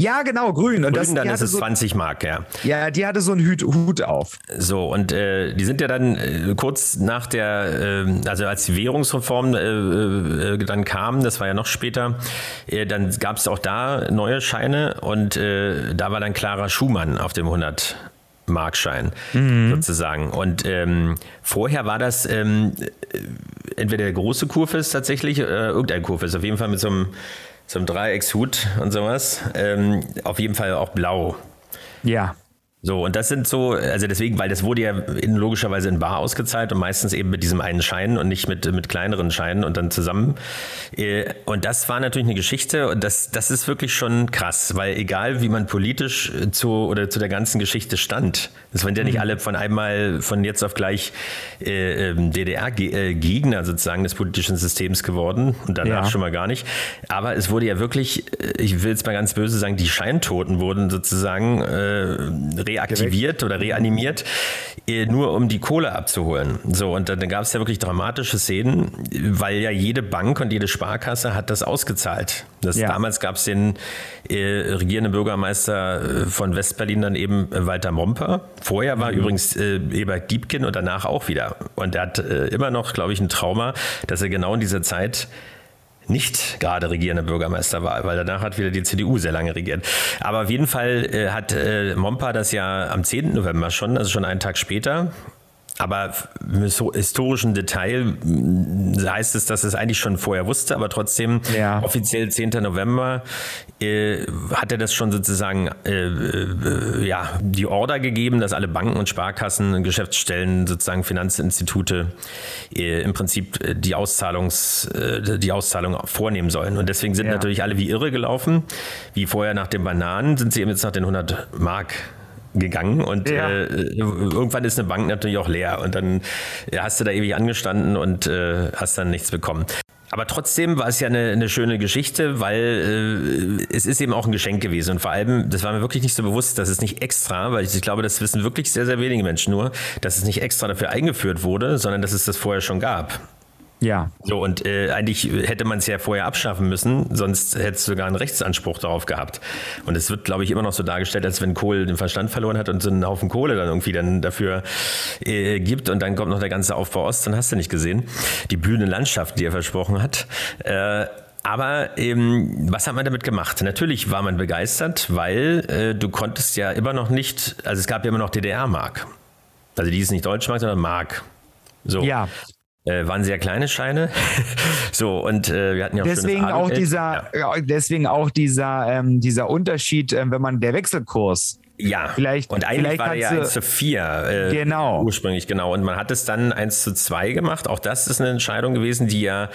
Ja, genau, grün. Und grün, das, dann ist es so, 20 Mark, ja. Ja, die hatte so einen Hut, Hut auf. So, und äh, die sind ja dann äh, kurz nach der, äh, also als die Währungsreform äh, äh, dann kam, das war ja noch später, äh, dann gab es auch da neue Scheine und da war dann Clara Schumann auf dem 100 Markschein mhm. sozusagen. Und ähm, vorher war das ähm, entweder der große Kurfürst tatsächlich, äh, irgendein Kurfürst, auf jeden Fall mit so einem so einem Dreieckshut und sowas. Ähm, auf jeden Fall auch blau. Ja. So, und das sind so, also deswegen, weil das wurde ja in, logischerweise in Bar ausgezahlt und meistens eben mit diesem einen Schein und nicht mit, mit kleineren Scheinen und dann zusammen. Äh, und das war natürlich eine Geschichte und das, das ist wirklich schon krass, weil egal wie man politisch zu oder zu der ganzen Geschichte stand, es waren ja nicht mhm. alle von einmal von jetzt auf gleich äh, ähm, DDR-Gegner sozusagen des politischen Systems geworden und danach ja. schon mal gar nicht. Aber es wurde ja wirklich, äh, ich will jetzt mal ganz böse sagen, die Scheintoten wurden sozusagen äh, reaktiviert oder reanimiert, äh, nur um die Kohle abzuholen. So, und dann gab es ja wirklich dramatische Szenen, weil ja jede Bank und jede Sparkasse hat das ausgezahlt. Das, ja. Damals gab es den äh, regierenden Bürgermeister äh, von Westberlin dann eben Walter Momper. Vorher war mhm. übrigens äh, Ebert Diebken und danach auch wieder. Und er hat äh, immer noch, glaube ich, ein Trauma, dass er genau in dieser Zeit nicht gerade regierender Bürgermeister war, weil danach hat wieder die CDU sehr lange regiert. Aber auf jeden Fall äh, hat äh, Mompa das ja am 10. November schon, also schon einen Tag später, aber im historischen Detail heißt es, dass es eigentlich schon vorher wusste, aber trotzdem ja. offiziell 10. November äh, hat er das schon sozusagen äh, äh, ja, die Order gegeben, dass alle Banken und Sparkassen, Geschäftsstellen, sozusagen Finanzinstitute äh, im Prinzip äh, die, Auszahlungs, äh, die Auszahlung vornehmen sollen. Und deswegen sind ja. natürlich alle wie irre gelaufen. Wie vorher nach den Bananen sind sie eben jetzt nach den 100 Mark gegangen und ja. äh, irgendwann ist eine Bank natürlich auch leer und dann hast du da ewig angestanden und äh, hast dann nichts bekommen. aber trotzdem war es ja eine, eine schöne Geschichte, weil äh, es ist eben auch ein Geschenk gewesen. Und vor allem, das war mir wirklich nicht so bewusst, dass es nicht extra, weil ich, ich glaube, das wissen wirklich sehr, sehr wenige Menschen nur, dass es nicht extra dafür eingeführt wurde, sondern dass es das vorher schon gab. Ja. So, und äh, eigentlich hätte man es ja vorher abschaffen müssen, sonst hätte es sogar einen Rechtsanspruch darauf gehabt. Und es wird, glaube ich, immer noch so dargestellt, als wenn Kohl den Verstand verloren hat und so einen Haufen Kohle dann irgendwie dann dafür äh, gibt und dann kommt noch der ganze Aufbau Ost, dann hast du nicht gesehen. Die blühende Landschaft, die er versprochen hat. Äh, aber eben, was hat man damit gemacht? Natürlich war man begeistert, weil äh, du konntest ja immer noch nicht, also es gab ja immer noch DDR-Mark. Also die ist nicht Deutschmark, sondern Mark. So. Ja. Äh, waren sehr kleine Scheine. so, und äh, wir hatten ja auch deswegen auch dieser, ja. deswegen auch dieser, ähm, dieser Unterschied, äh, wenn man der Wechselkurs. Ja, vielleicht, und eigentlich vielleicht war der ja 1 zu 4 äh, genau. ursprünglich, genau. Und man hat es dann 1 zu 2 gemacht. Auch das ist eine Entscheidung gewesen, die ja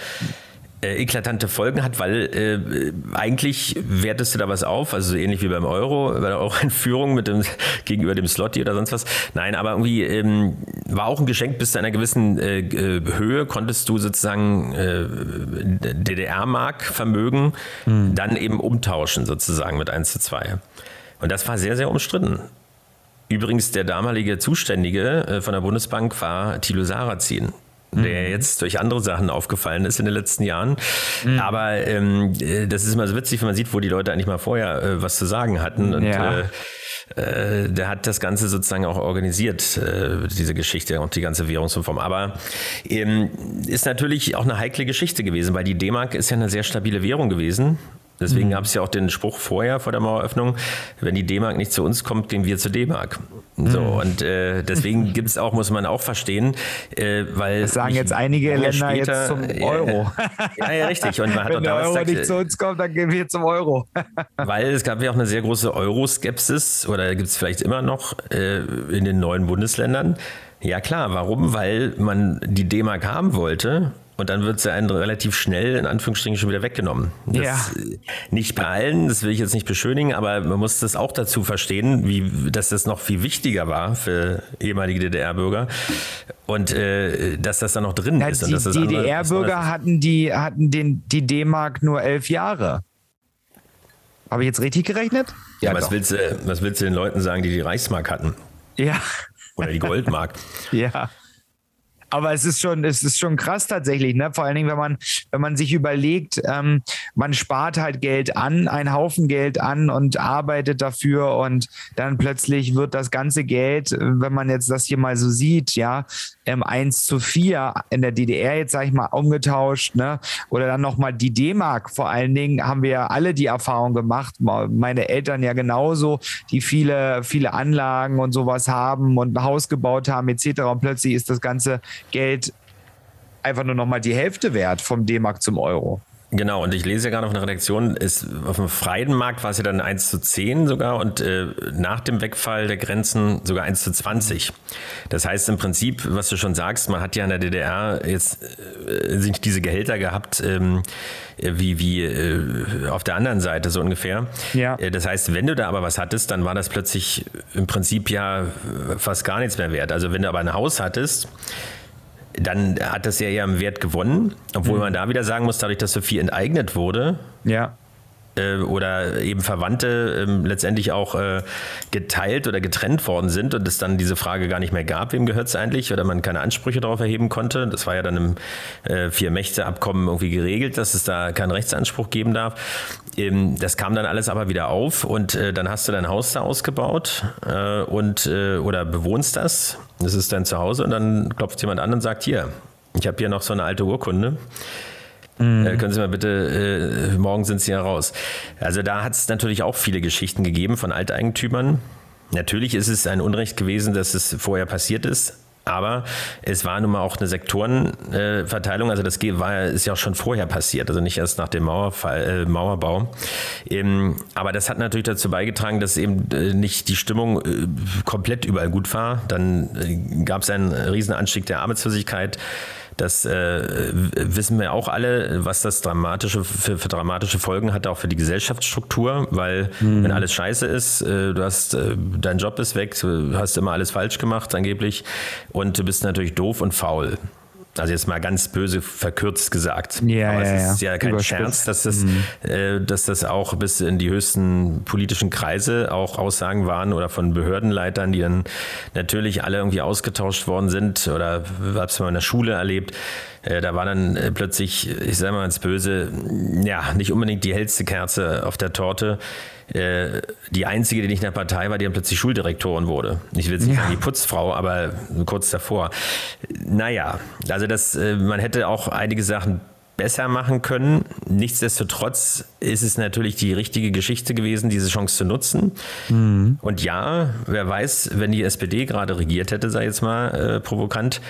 äh, eklatante Folgen hat, weil äh, eigentlich wertest du da was auf, also so ähnlich wie beim Euro, bei der Euro-Einführung mit dem gegenüber dem Slotty oder sonst was. Nein, aber irgendwie ähm, war auch ein Geschenk bis zu einer gewissen äh, äh Höhe, konntest du sozusagen äh, DDR-Mark-Vermögen mhm. dann eben umtauschen, sozusagen mit 1 zu 2. Und das war sehr, sehr umstritten. Übrigens, der damalige Zuständige äh, von der Bundesbank war Thilo Sarrazin der mhm. jetzt durch andere Sachen aufgefallen ist in den letzten Jahren. Mhm. Aber ähm, äh, das ist immer so witzig, wenn man sieht, wo die Leute eigentlich mal vorher äh, was zu sagen hatten. Und ja. äh, äh, der hat das Ganze sozusagen auch organisiert, äh, diese Geschichte und die ganze Währungsreform. Aber ähm, ist natürlich auch eine heikle Geschichte gewesen, weil die D-Mark ist ja eine sehr stabile Währung gewesen. Deswegen mhm. gab es ja auch den Spruch vorher vor der Maueröffnung, wenn die D-Mark nicht zu uns kommt, gehen wir zur D-Mark. So, mhm. und äh, deswegen gibt es auch, muss man auch verstehen, äh, weil. Das sagen jetzt einige Länder später, jetzt zum Euro. ja, ja, richtig. Und man hat wenn der Euro gesagt, nicht zu uns kommt, dann gehen wir zum Euro. weil es gab ja auch eine sehr große Euroskepsis, oder gibt es vielleicht immer noch äh, in den neuen Bundesländern. Ja klar, warum? Weil man die D-Mark haben wollte und dann wird sie einen relativ schnell, in Anführungsstrichen, schon wieder weggenommen. Das, ja. Nicht bei allen, das will ich jetzt nicht beschönigen, aber man muss das auch dazu verstehen, wie, dass das noch viel wichtiger war für ehemalige DDR-Bürger und äh, dass das da noch drin ja, ist. Die DDR-Bürger hatten, die, hatten den, die D-Mark nur elf Jahre. Habe ich jetzt richtig gerechnet? Ja, ja was, willst du, was willst du den Leuten sagen, die die Reichsmark hatten? Ja. Oder die Goldmark? ja. Aber es ist schon, es ist schon krass tatsächlich, ne? Vor allen Dingen, wenn man, wenn man sich überlegt, ähm, man spart halt Geld an, einen Haufen Geld an und arbeitet dafür und dann plötzlich wird das ganze Geld, wenn man jetzt das hier mal so sieht, ja, ähm, 1 zu 4 in der DDR jetzt, sage ich mal, umgetauscht, ne? Oder dann nochmal die D-Mark. Vor allen Dingen haben wir ja alle die Erfahrung gemacht, meine Eltern ja genauso, die viele, viele Anlagen und sowas haben und ein Haus gebaut haben, etc. Und plötzlich ist das ganze Geld einfach nur noch mal die Hälfte wert vom D-Mark zum Euro. Genau, und ich lese ja gerade auf einer Redaktion, ist, auf dem freien Markt war es ja dann 1 zu 10 sogar und äh, nach dem Wegfall der Grenzen sogar 1 zu 20. Das heißt im Prinzip, was du schon sagst, man hat ja in der DDR jetzt äh, nicht diese Gehälter gehabt, ähm, wie, wie äh, auf der anderen Seite so ungefähr. Ja. Äh, das heißt, wenn du da aber was hattest, dann war das plötzlich im Prinzip ja fast gar nichts mehr wert. Also wenn du aber ein Haus hattest, dann hat das ja eher im Wert gewonnen, obwohl mhm. man da wieder sagen muss, dadurch, dass so viel enteignet wurde, ja. Äh, oder eben Verwandte äh, letztendlich auch äh, geteilt oder getrennt worden sind und es dann diese Frage gar nicht mehr gab, wem gehört es eigentlich, oder man keine Ansprüche darauf erheben konnte. Das war ja dann im äh, Vier-Mächte-Abkommen irgendwie geregelt, dass es da keinen Rechtsanspruch geben darf. Ähm, das kam dann alles aber wieder auf und äh, dann hast du dein Haus da ausgebaut äh, und oder bewohnst das das ist dein Zuhause und dann klopft jemand an und sagt, hier, ich habe hier noch so eine alte Urkunde. Mhm. Äh, können Sie mal bitte, äh, morgen sind Sie ja raus. Also da hat es natürlich auch viele Geschichten gegeben von Alteigentümern. Natürlich ist es ein Unrecht gewesen, dass es vorher passiert ist. Aber es war nun mal auch eine Sektorenverteilung, also das war, ist ja auch schon vorher passiert, also nicht erst nach dem Mauerfall, äh, Mauerbau. Ähm, aber das hat natürlich dazu beigetragen, dass eben äh, nicht die Stimmung äh, komplett überall gut war. Dann äh, gab es einen riesen Anstieg der Arbeitslosigkeit. Das äh, wissen wir auch alle, was das dramatische für, für, dramatische Folgen hat, auch für die Gesellschaftsstruktur, weil mhm. wenn alles scheiße ist, äh, du hast äh, dein Job ist weg, du hast immer alles falsch gemacht angeblich und du bist natürlich doof und faul. Also jetzt mal ganz böse verkürzt gesagt. Ja, Aber ja, es ist ja. ja kein Überspitzt. Scherz, dass das, äh, dass das auch bis in die höchsten politischen Kreise auch Aussagen waren oder von Behördenleitern, die dann natürlich alle irgendwie ausgetauscht worden sind oder hab's mal in der Schule erlebt. Äh, da war dann äh, plötzlich, ich sage mal ganz böse, ja, nicht unbedingt die hellste Kerze auf der Torte. Äh, die einzige, die nicht in der Partei war, die dann plötzlich Schuldirektorin wurde. Ich will jetzt nicht Ja. sagen die Putzfrau, aber kurz davor. Naja, also das, man hätte auch einige Sachen besser machen können. Nichtsdestotrotz ist es natürlich die richtige Geschichte gewesen, diese Chance zu nutzen. Und ja, wer weiß, wenn die SPD gerade regiert hätte, sei jetzt mal äh, provokant,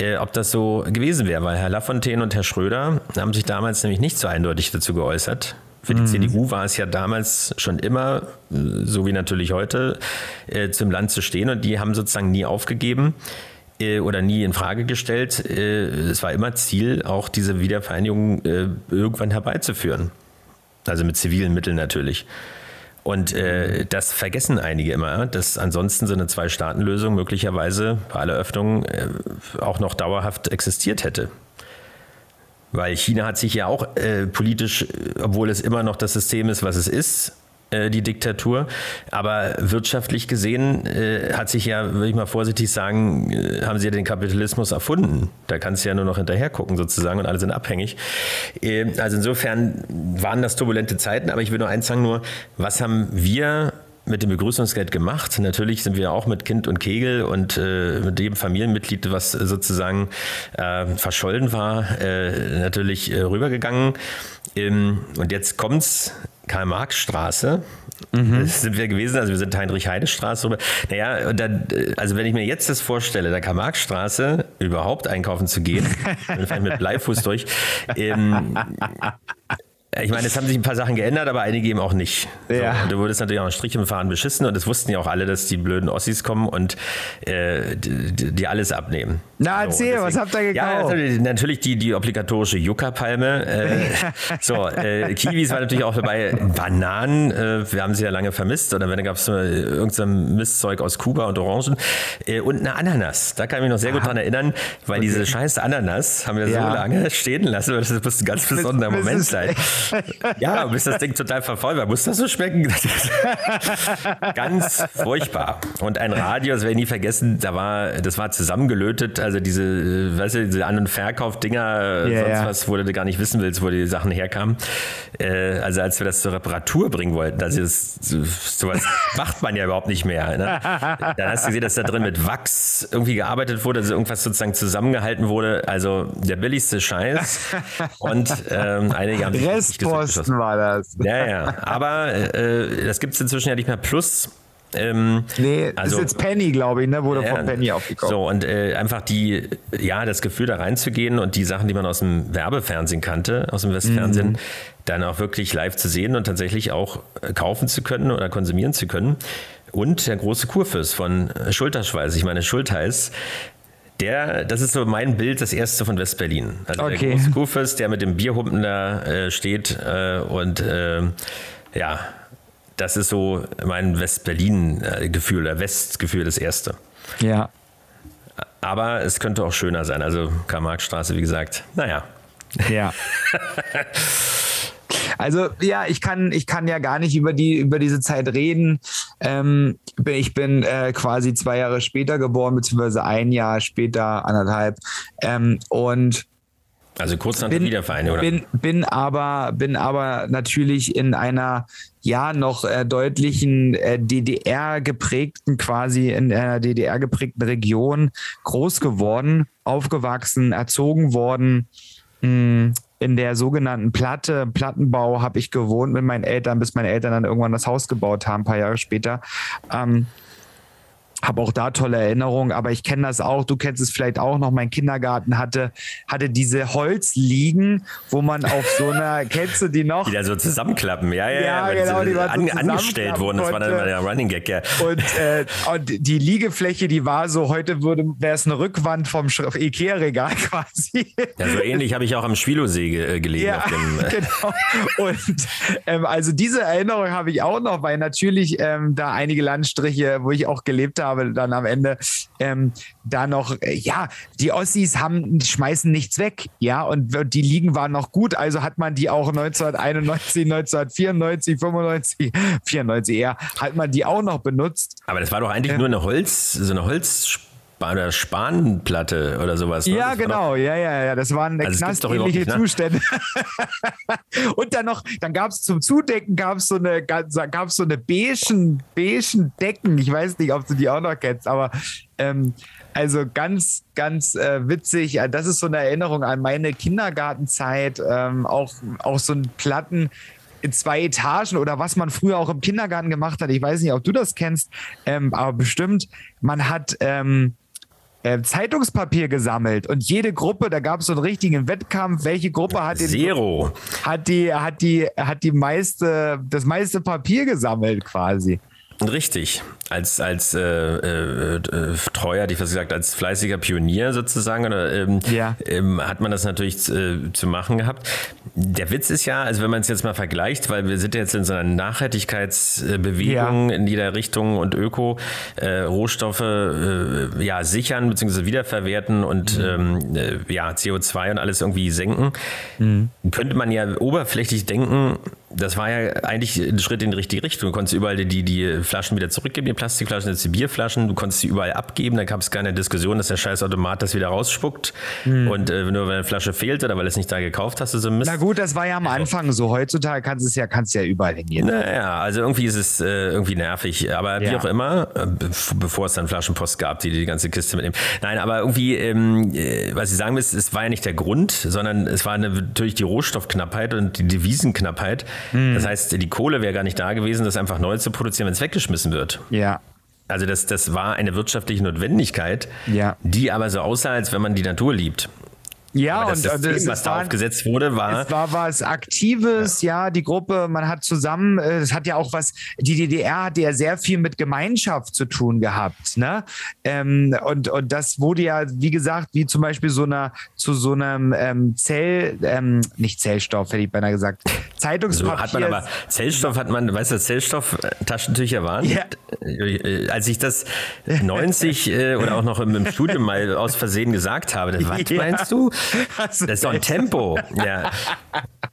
äh, ob das so gewesen wäre, weil Herr Lafontaine und Herr Schröder haben sich damals nämlich nicht so eindeutig dazu geäußert. Für die CDU war es ja damals schon immer, äh, so wie natürlich heute, äh, zum Land zu stehen und die haben sozusagen nie aufgegeben äh, oder nie in Frage gestellt. Es war immer Ziel, auch diese Wiedervereinigung irgendwann herbeizuführen. Also mit zivilen Mitteln natürlich. Und äh, das vergessen einige immer, dass ansonsten so eine Zwei-Staaten-Lösung möglicherweise bei aller Öffnung äh, auch noch dauerhaft existiert hätte. Weil China hat sich ja auch äh, politisch, obwohl es immer noch das System ist, was es ist, die Diktatur, aber wirtschaftlich gesehen äh, hat sich ja, würde ich mal vorsichtig sagen, äh, haben sie ja den Kapitalismus erfunden. Da kannst du ja nur noch hinterher gucken sozusagen und alle sind abhängig. Äh, also insofern waren das turbulente Zeiten, aber ich will nur eins sagen, nur was haben wir mit dem Begrüßungsgeld gemacht. Natürlich sind wir auch mit Kind und Kegel und äh, mit jedem Familienmitglied, was sozusagen äh, verschollen war, äh, natürlich äh, rübergegangen. Ähm, und jetzt kommt's, Karl-Marx-Straße. Das sind wir gewesen, also wir sind Heinrich-Heine-Straße rüber. Naja, äh, also wenn ich mir jetzt das vorstelle, der Karl-Marx-Straße überhaupt einkaufen zu gehen, dann fahre ich mit Bleifuß durch. Ähm, ich meine, es haben sich ein paar Sachen geändert, aber einige eben auch nicht. Ja. So, du wurdest natürlich auch ein Strich im Fahren beschissen und es wussten ja auch alle, dass die blöden Ossis kommen und äh, die alles abnehmen. Na, erzähl, und was habt ihr Ja, gekauft? natürlich, natürlich die, die obligatorische Yucca-Palme. Äh, so, äh, Kiwis war natürlich auch dabei. Bananen, äh, wir haben sie ja lange vermisst. Oder wenn da gab es irgendein Mistzeug aus Kuba und Orangen. Äh, und eine Ananas. Da kann ich mich noch sehr gut dran erinnern, weil diese scheiß Ananas haben wir Ja. so lange stehen lassen, weil das muss ein ganz besonderer bis Moment sein. Ja, bis das Ding total vervoll war. Muss das so schmecken? Ganz furchtbar. Und ein Radio, das werde ich nie vergessen, da war, das war zusammengelötet, also diese, äh, weißt du, diese An- und Verkaufdinger, Ja, sonst ja. was, wo du gar nicht wissen willst, wo die Sachen herkamen. Äh, also als wir das zur Reparatur bringen wollten, das ist, sowas macht man ja überhaupt nicht mehr. Ne? Dann hast du gesehen, dass da drin mit Wachs irgendwie gearbeitet wurde, also irgendwas sozusagen zusammengehalten wurde. Also der billigste Scheiß. Und ähm, einige haben sich. Restposten war das. Ja, ja. Aber äh, das gibt es inzwischen ja nicht mehr plus. Ähm, Nee, Also- ist jetzt Penny, glaube ich, ne? Wurde ja, von Penny aufgekauft. So, und äh, einfach die, ja, das Gefühl da reinzugehen und die Sachen, die man aus dem Werbefernsehen kannte, aus dem Westfernsehen, Mhm. dann auch wirklich live zu sehen und tatsächlich auch äh, kaufen zu können oder konsumieren zu können. Und der große Kurfürst von äh, Schulterschweiß, ich meine Schultheiß, der, das ist so mein Bild, das erste von West-Berlin. Also der Okay. große Kurfürst, der mit dem Bierhumpen da äh, steht äh, und äh, ja, das ist so mein West-Berlin-Gefühl, der Westgefühl, das erste. Ja. Aber es könnte auch schöner sein. Also Karl-Marx-Straße, wie gesagt. Naja. Ja. Also ja, ich kann, ich kann ja gar nicht über die über diese Zeit reden. Ähm, ich bin äh, quasi zwei Jahre später geboren, beziehungsweise ein Jahr später, anderthalb. Ähm, und Also kurz nach der bin, Wiedervereinigung, oder? bin, bin aber bin aber natürlich in einer ja noch äh, deutlichen äh, DDR geprägten quasi in einer DDR geprägten Region groß geworden, aufgewachsen, erzogen worden. Mh, in der sogenannten Platte, Plattenbau habe ich gewohnt mit meinen Eltern, bis meine Eltern dann irgendwann das Haus gebaut haben, ein paar Jahre später. Ähm, habe auch da tolle Erinnerungen, aber ich kenne das auch, du kennst es vielleicht auch noch, mein Kindergarten hatte, hatte diese Holzliegen, wo man auf so einer, kennst du die noch? Die da so zusammenklappen, ja, ja, Ja, weil genau, die so an, angestellt wurden. Das war dann immer der Running Gag, ja. Und, äh, und die Liegefläche, die war so, heute würde wäre es eine Rückwand vom Ikea-Regal quasi. Ja. So ähnlich habe ich auch am Schwilosee ge äh, gelegen. Ja, Auf dem, äh, genau. Und ähm, also diese Erinnerung habe ich auch noch, weil natürlich ähm, da einige Landstriche, wo ich auch gelebt habe, dann am Ende ähm, da noch, äh, ja, die Ossis haben, schmeißen nichts weg, ja, und, und die Ligen waren noch gut, also hat man die auch 1991, 1994, 95, 94 eher, hat man die auch noch benutzt. Aber das war doch eigentlich nur eine Holz, so eine Holz oder Spanplatte oder sowas. Ne? Ja, genau, ja, ja, ja. Das waren also knastähnliche ne? Zustände. und dann noch, dann gab es zum Zudecken gab es so eine, gab's so eine beigen, beigen Decken. Ich weiß nicht, ob du die auch noch kennst, aber ähm, also ganz, ganz äh, witzig. Das ist so eine Erinnerung an meine Kindergartenzeit. Ähm, auch, auch so ein Platten in zwei Etagen oder was man früher auch im Kindergarten gemacht hat. Ich weiß nicht, ob du das kennst, ähm, aber bestimmt. Man hat ähm, äh, Zeitungspapier gesammelt und jede Gruppe, da gab es so einen richtigen Wettkampf, welche Gruppe hat den, Zero. hat die hat die hat die meiste das meiste Papier gesammelt quasi. Richtig, als, als äh, äh, äh, treuer, die fast gesagt, als fleißiger Pionier sozusagen, oder, ähm, ja. ähm, hat man das natürlich äh, zu machen gehabt. Der Witz ist ja, also wenn man es jetzt mal vergleicht, weil wir sind jetzt in so einer Nachhaltigkeitsbewegung ja. in jeder Richtung und Öko, äh, Rohstoffe äh, ja, sichern bzw. wiederverwerten und mhm. ähm, ja, CO2 und alles irgendwie senken, mhm. könnte man ja oberflächlich denken, das war ja eigentlich ein Schritt in die richtige Richtung. Du konntest überall die, die Flaschen wieder zurückgeben, die Plastikflaschen, jetzt die Bierflaschen. Du konntest sie überall abgeben. Da gab es keine Diskussion, dass der scheiß Automat das wieder rausspuckt. Mhm. Und äh, nur weil eine Flasche fehlt oder weil es nicht da gekauft hast, so Mist. Na gut, das war ja am Anfang so. Heutzutage kannst du es ja, kannst ja überall hingehen. Naja, also irgendwie ist es äh, irgendwie nervig. Aber ja. wie auch immer, äh, bevor es dann Flaschenpost gab, die die ganze Kiste mitnehmen. Nein, aber irgendwie, ähm, äh, was ich sagen will, es war ja nicht der Grund, sondern es war eine, natürlich die Rohstoffknappheit und die Devisenknappheit Mhm. Das heißt, die Kohle wäre gar nicht da gewesen, das einfach neu zu produzieren, wenn es weggeschmissen wird. Ja. Also das, das war eine wirtschaftliche Notwendigkeit, ja. die aber so aussah, als wenn man die Natur liebt. Ja, und das System, das was da aufgesetzt wurde, war. Es war was Aktives, ja. ja, die Gruppe, man hat zusammen, es hat ja auch was, die DDR hat ja sehr viel mit Gemeinschaft zu tun gehabt, ne? Ähm, und, und das wurde ja, wie gesagt, wie zum Beispiel so einer, zu so einem ähm, Zell, ähm, nicht Zellstoff, hätte ich beinahe gesagt, Zeitungspapier. So hat man aber, Zellstoff hat man, weißt du, Zellstoff-Taschentücher waren? Ja. Äh, als ich das 90 äh, oder auch noch im, im Studium mal aus Versehen gesagt habe, was ja. meinst du? Das ist doch ein Tempo. Ja.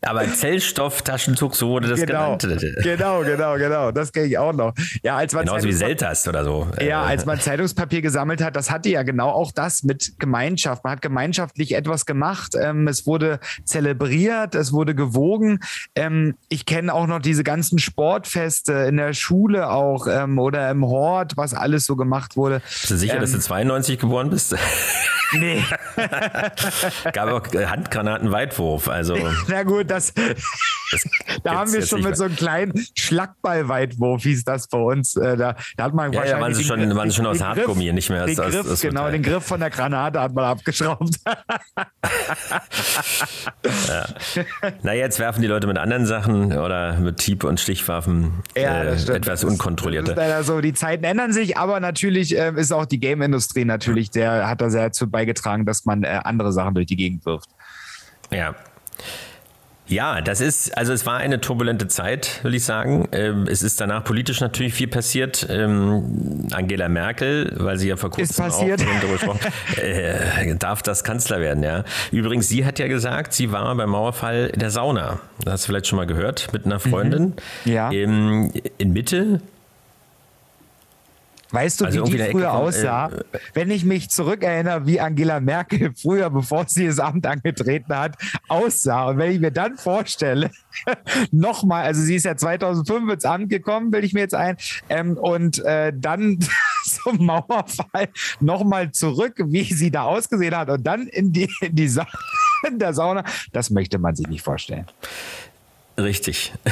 Aber Zellstoff-Taschentuch, so wurde das genau. genannt. Genau, genau, genau. Das kenne ich auch noch. Ja, als man Genauso wie Seltas oder so. Ja, als man Zeitungspapier gesammelt hat, das hatte ja genau auch das mit Gemeinschaft. Man hat gemeinschaftlich etwas gemacht. Ähm, es wurde zelebriert, es wurde gewogen. Ähm, ich kenne auch noch diese ganzen Sportfeste in der Schule auch ähm, oder im Hort, was alles so gemacht wurde. Bist du sicher, dass du 92 geboren bist? Nee. Gab auch Handgranatenweitwurf. Also. Na gut, das, das da haben wir schon mit so einem kleinen Schlagballweitwurf, hieß das bei uns. Äh, da, da hat man ja, wahrscheinlich. Ja, waren sie schon, den, waren schon aus Hartgummi, nicht mehr den aus, Griff, aus Genau, den Griff von der Granate hat man abgeschraubt. ja. Na, jetzt werfen die Leute mit anderen Sachen oder mit Hieb- und Stichwaffen ja, äh, etwas unkontrollierter. Das ist leider so. Die Zeiten ändern sich, aber natürlich äh, ist auch die Game-Industrie natürlich, der hat da sehr zu beigetragen, dass man äh, andere Sachen durch die Gegend wirft. Ja. Ja, das ist, also es war eine turbulente Zeit, will ich sagen. Ähm, es ist danach politisch natürlich viel passiert. Ähm, Angela Merkel, weil sie ja vor kurzem ist passiert. auch äh, darf das Kanzler werden, ja. Übrigens, sie hat ja gesagt, sie war beim Mauerfall in der Sauna. Das hast du vielleicht schon mal gehört, mit einer Freundin. Mhm. Ja. Ähm, in Mitte Weißt du, also wie die früher von, aussah? Äh, Wenn ich mich zurückerinnere, wie Angela Merkel früher, bevor sie das Amt angetreten hat, aussah. Und wenn ich mir dann vorstelle, nochmal, also sie ist ja 2005 ins Amt gekommen, will ich mir jetzt ein, ähm, und äh, dann zum Mauerfall nochmal zurück, wie sie da ausgesehen hat und dann in die, in die Sa in der Sauna, das möchte man sich nicht vorstellen. Richtig.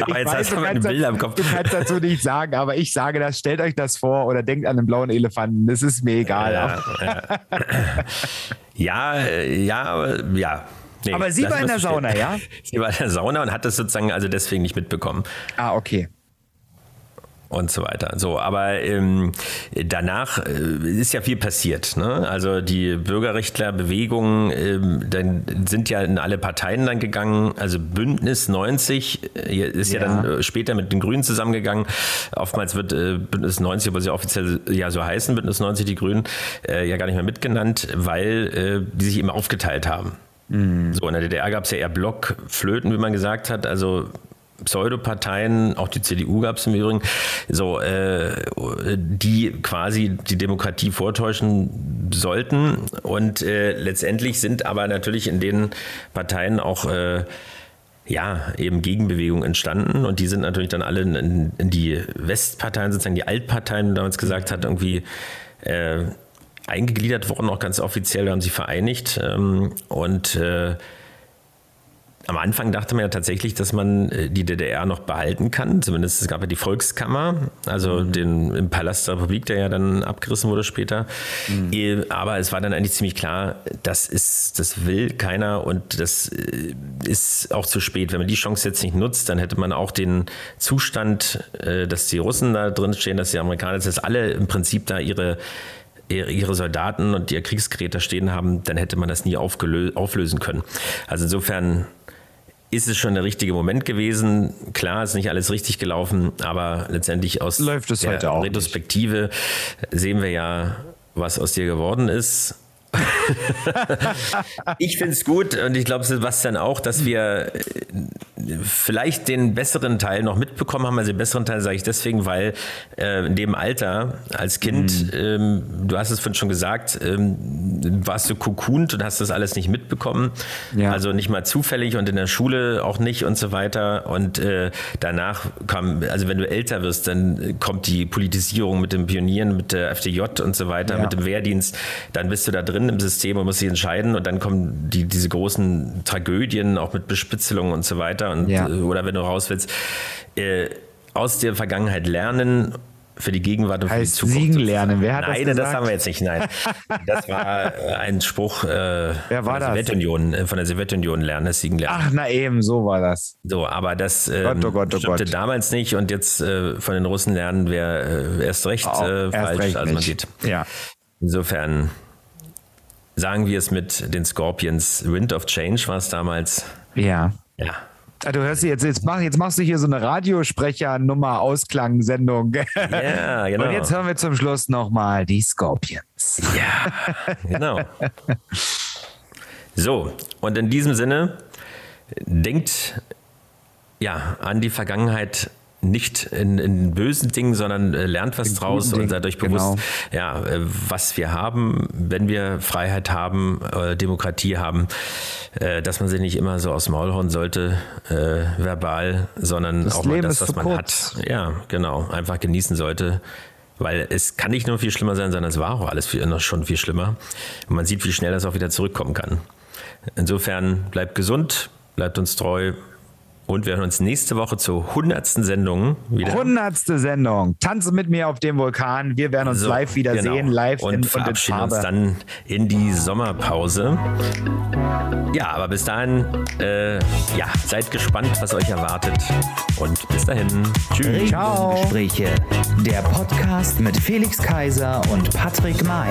aber jetzt weiß, hast du ein Bild am Kopf. Du kannst dazu nicht sagen, aber ich sage das, stellt euch das vor oder denkt an einen blauen Elefanten. Das ist mir egal. Ja, ja, ja. ja. Nee, aber sie war in der Sauna, ja? Sie war in der Sauna und hat das sozusagen also deswegen nicht mitbekommen. Ah, okay. Und so weiter. So, aber ähm, danach äh, ist ja viel passiert. Ne? Also die Bürgerrechtlerbewegung, ähm, dann sind ja in alle Parteien dann gegangen. Also Bündnis 90 äh, ist ja. ja. dann äh, später mit den Grünen zusammengegangen. Oftmals wird äh, Bündnis 90, obwohl sie offiziell ja so heißen, Bündnis 90 die Grünen, äh, ja gar nicht mehr mitgenannt, weil die sich eben aufgeteilt haben. Mhm. So, in der DDR gab es ja eher Blockflöten, wie man gesagt hat. Also Pseudoparteien, auch die CDU gab es im Übrigen, so, äh, die quasi die Demokratie vortäuschen sollten. Und äh, letztendlich sind aber natürlich in den Parteien auch äh, ja, eben Gegenbewegungen entstanden und die sind natürlich dann alle in, in die Westparteien, sozusagen die Altparteien, wie man damals gesagt hat, irgendwie äh, eingegliedert worden, auch ganz offiziell, wir haben sie vereinigt ähm, und äh, am Anfang dachte man ja tatsächlich, dass man äh, die DDR noch behalten kann. Zumindest es gab ja die Volkskammer, also mhm. den im Palast der Republik, der ja dann abgerissen wurde später. Mhm. Äh, aber es war dann eigentlich ziemlich klar, das ist, das will keiner und das äh, ist auch zu spät. Wenn man die Chance jetzt nicht nutzt, dann hätte man auch den Zustand, dass die Russen da drin stehen, dass die Amerikaner, dass alle im Prinzip da ihre ihre Soldaten und ihr Kriegsgeräte stehen haben, dann hätte man das nie auflösen können. Also insofern ist es schon der richtige Moment gewesen. Klar, ist nicht alles richtig gelaufen, aber letztendlich aus der Retrospektive nicht. sehen wir ja, was aus dir geworden ist. ich finde es gut und ich glaube, Sebastian auch, dass wir äh, vielleicht den besseren Teil noch mitbekommen haben. Also den besseren Teil sage ich deswegen, weil äh, in dem Alter als Kind, mhm. ähm, du hast es vorhin schon gesagt, ähm, warst du kokunt und hast das alles nicht mitbekommen. Ja. Also nicht mal zufällig und in der Schule auch nicht und so weiter. Und äh, danach kam, also wenn du älter wirst, dann kommt die Politisierung mit den Pionieren, mit der FDJ und so weiter, ja. mit dem Wehrdienst. Dann bist du da drin im System und musst dich entscheiden und dann kommen die, diese großen Tragödien auch mit Bespitzelungen und so weiter und, ja. Äh, oder wenn du raus willst, äh, aus der Vergangenheit lernen für die Gegenwart und heißt für die Zukunft. Siegen lernen. Wer hat Nein, das, das haben wir jetzt nicht. Nein, das war äh, ein Spruch äh, Wer war von, der Sowjetunion, äh, von der Sowjetunion lernen, das Siegen lernen. Ach, na eben, so war das. So, aber das ähm, Gott, oh Gott, oh stimmte Gott. damals nicht und jetzt äh, von den Russen lernen wäre erst recht oh, erst falsch, recht als man sieht. Ja. Insofern sagen wir es mit den Scorpions. Wind of Change war es damals. Ja. Ja. Ah, du hörst jetzt, jetzt, mach, jetzt machst du hier so eine Radiosprecher-Nummer, Ausklangsendung. Ja, genau. Und jetzt hören wir zum Schluss nochmal die Scorpions. Ja, genau. So, und in diesem Sinne, denkt ja an die Vergangenheit nicht in, in, bösen Dingen, sondern äh, lernt was in draus und seid euch bewusst, genau. ja, äh, was wir haben, wenn wir Freiheit haben, äh, Demokratie haben, dass man sich nicht immer so aus dem Maul hauen sollte, äh, verbal, sondern das auch Leben mal das, was man kurz. hat, ja, genau, einfach genießen sollte. Weil es kann nicht nur viel schlimmer sein, sondern es war auch alles viel, schon viel schlimmer. Und man sieht, wie schnell das auch wieder zurückkommen kann. Insofern bleibt gesund, bleibt uns treu, und wir hören uns nächste Woche zur hundertsten Sendung wieder. Hundertste Sendung. Tanze mit mir auf dem Vulkan. Wir werden uns so, live wiedersehen, genau. live und in, verabschieden und in uns dann in die Sommerpause. Ja, aber bis dahin, äh, ja, seid gespannt, was euch erwartet. Und bis dahin. Tschüss. Ciao. Gespräche. Der Podcast mit Felix Kaiser und Patrick May.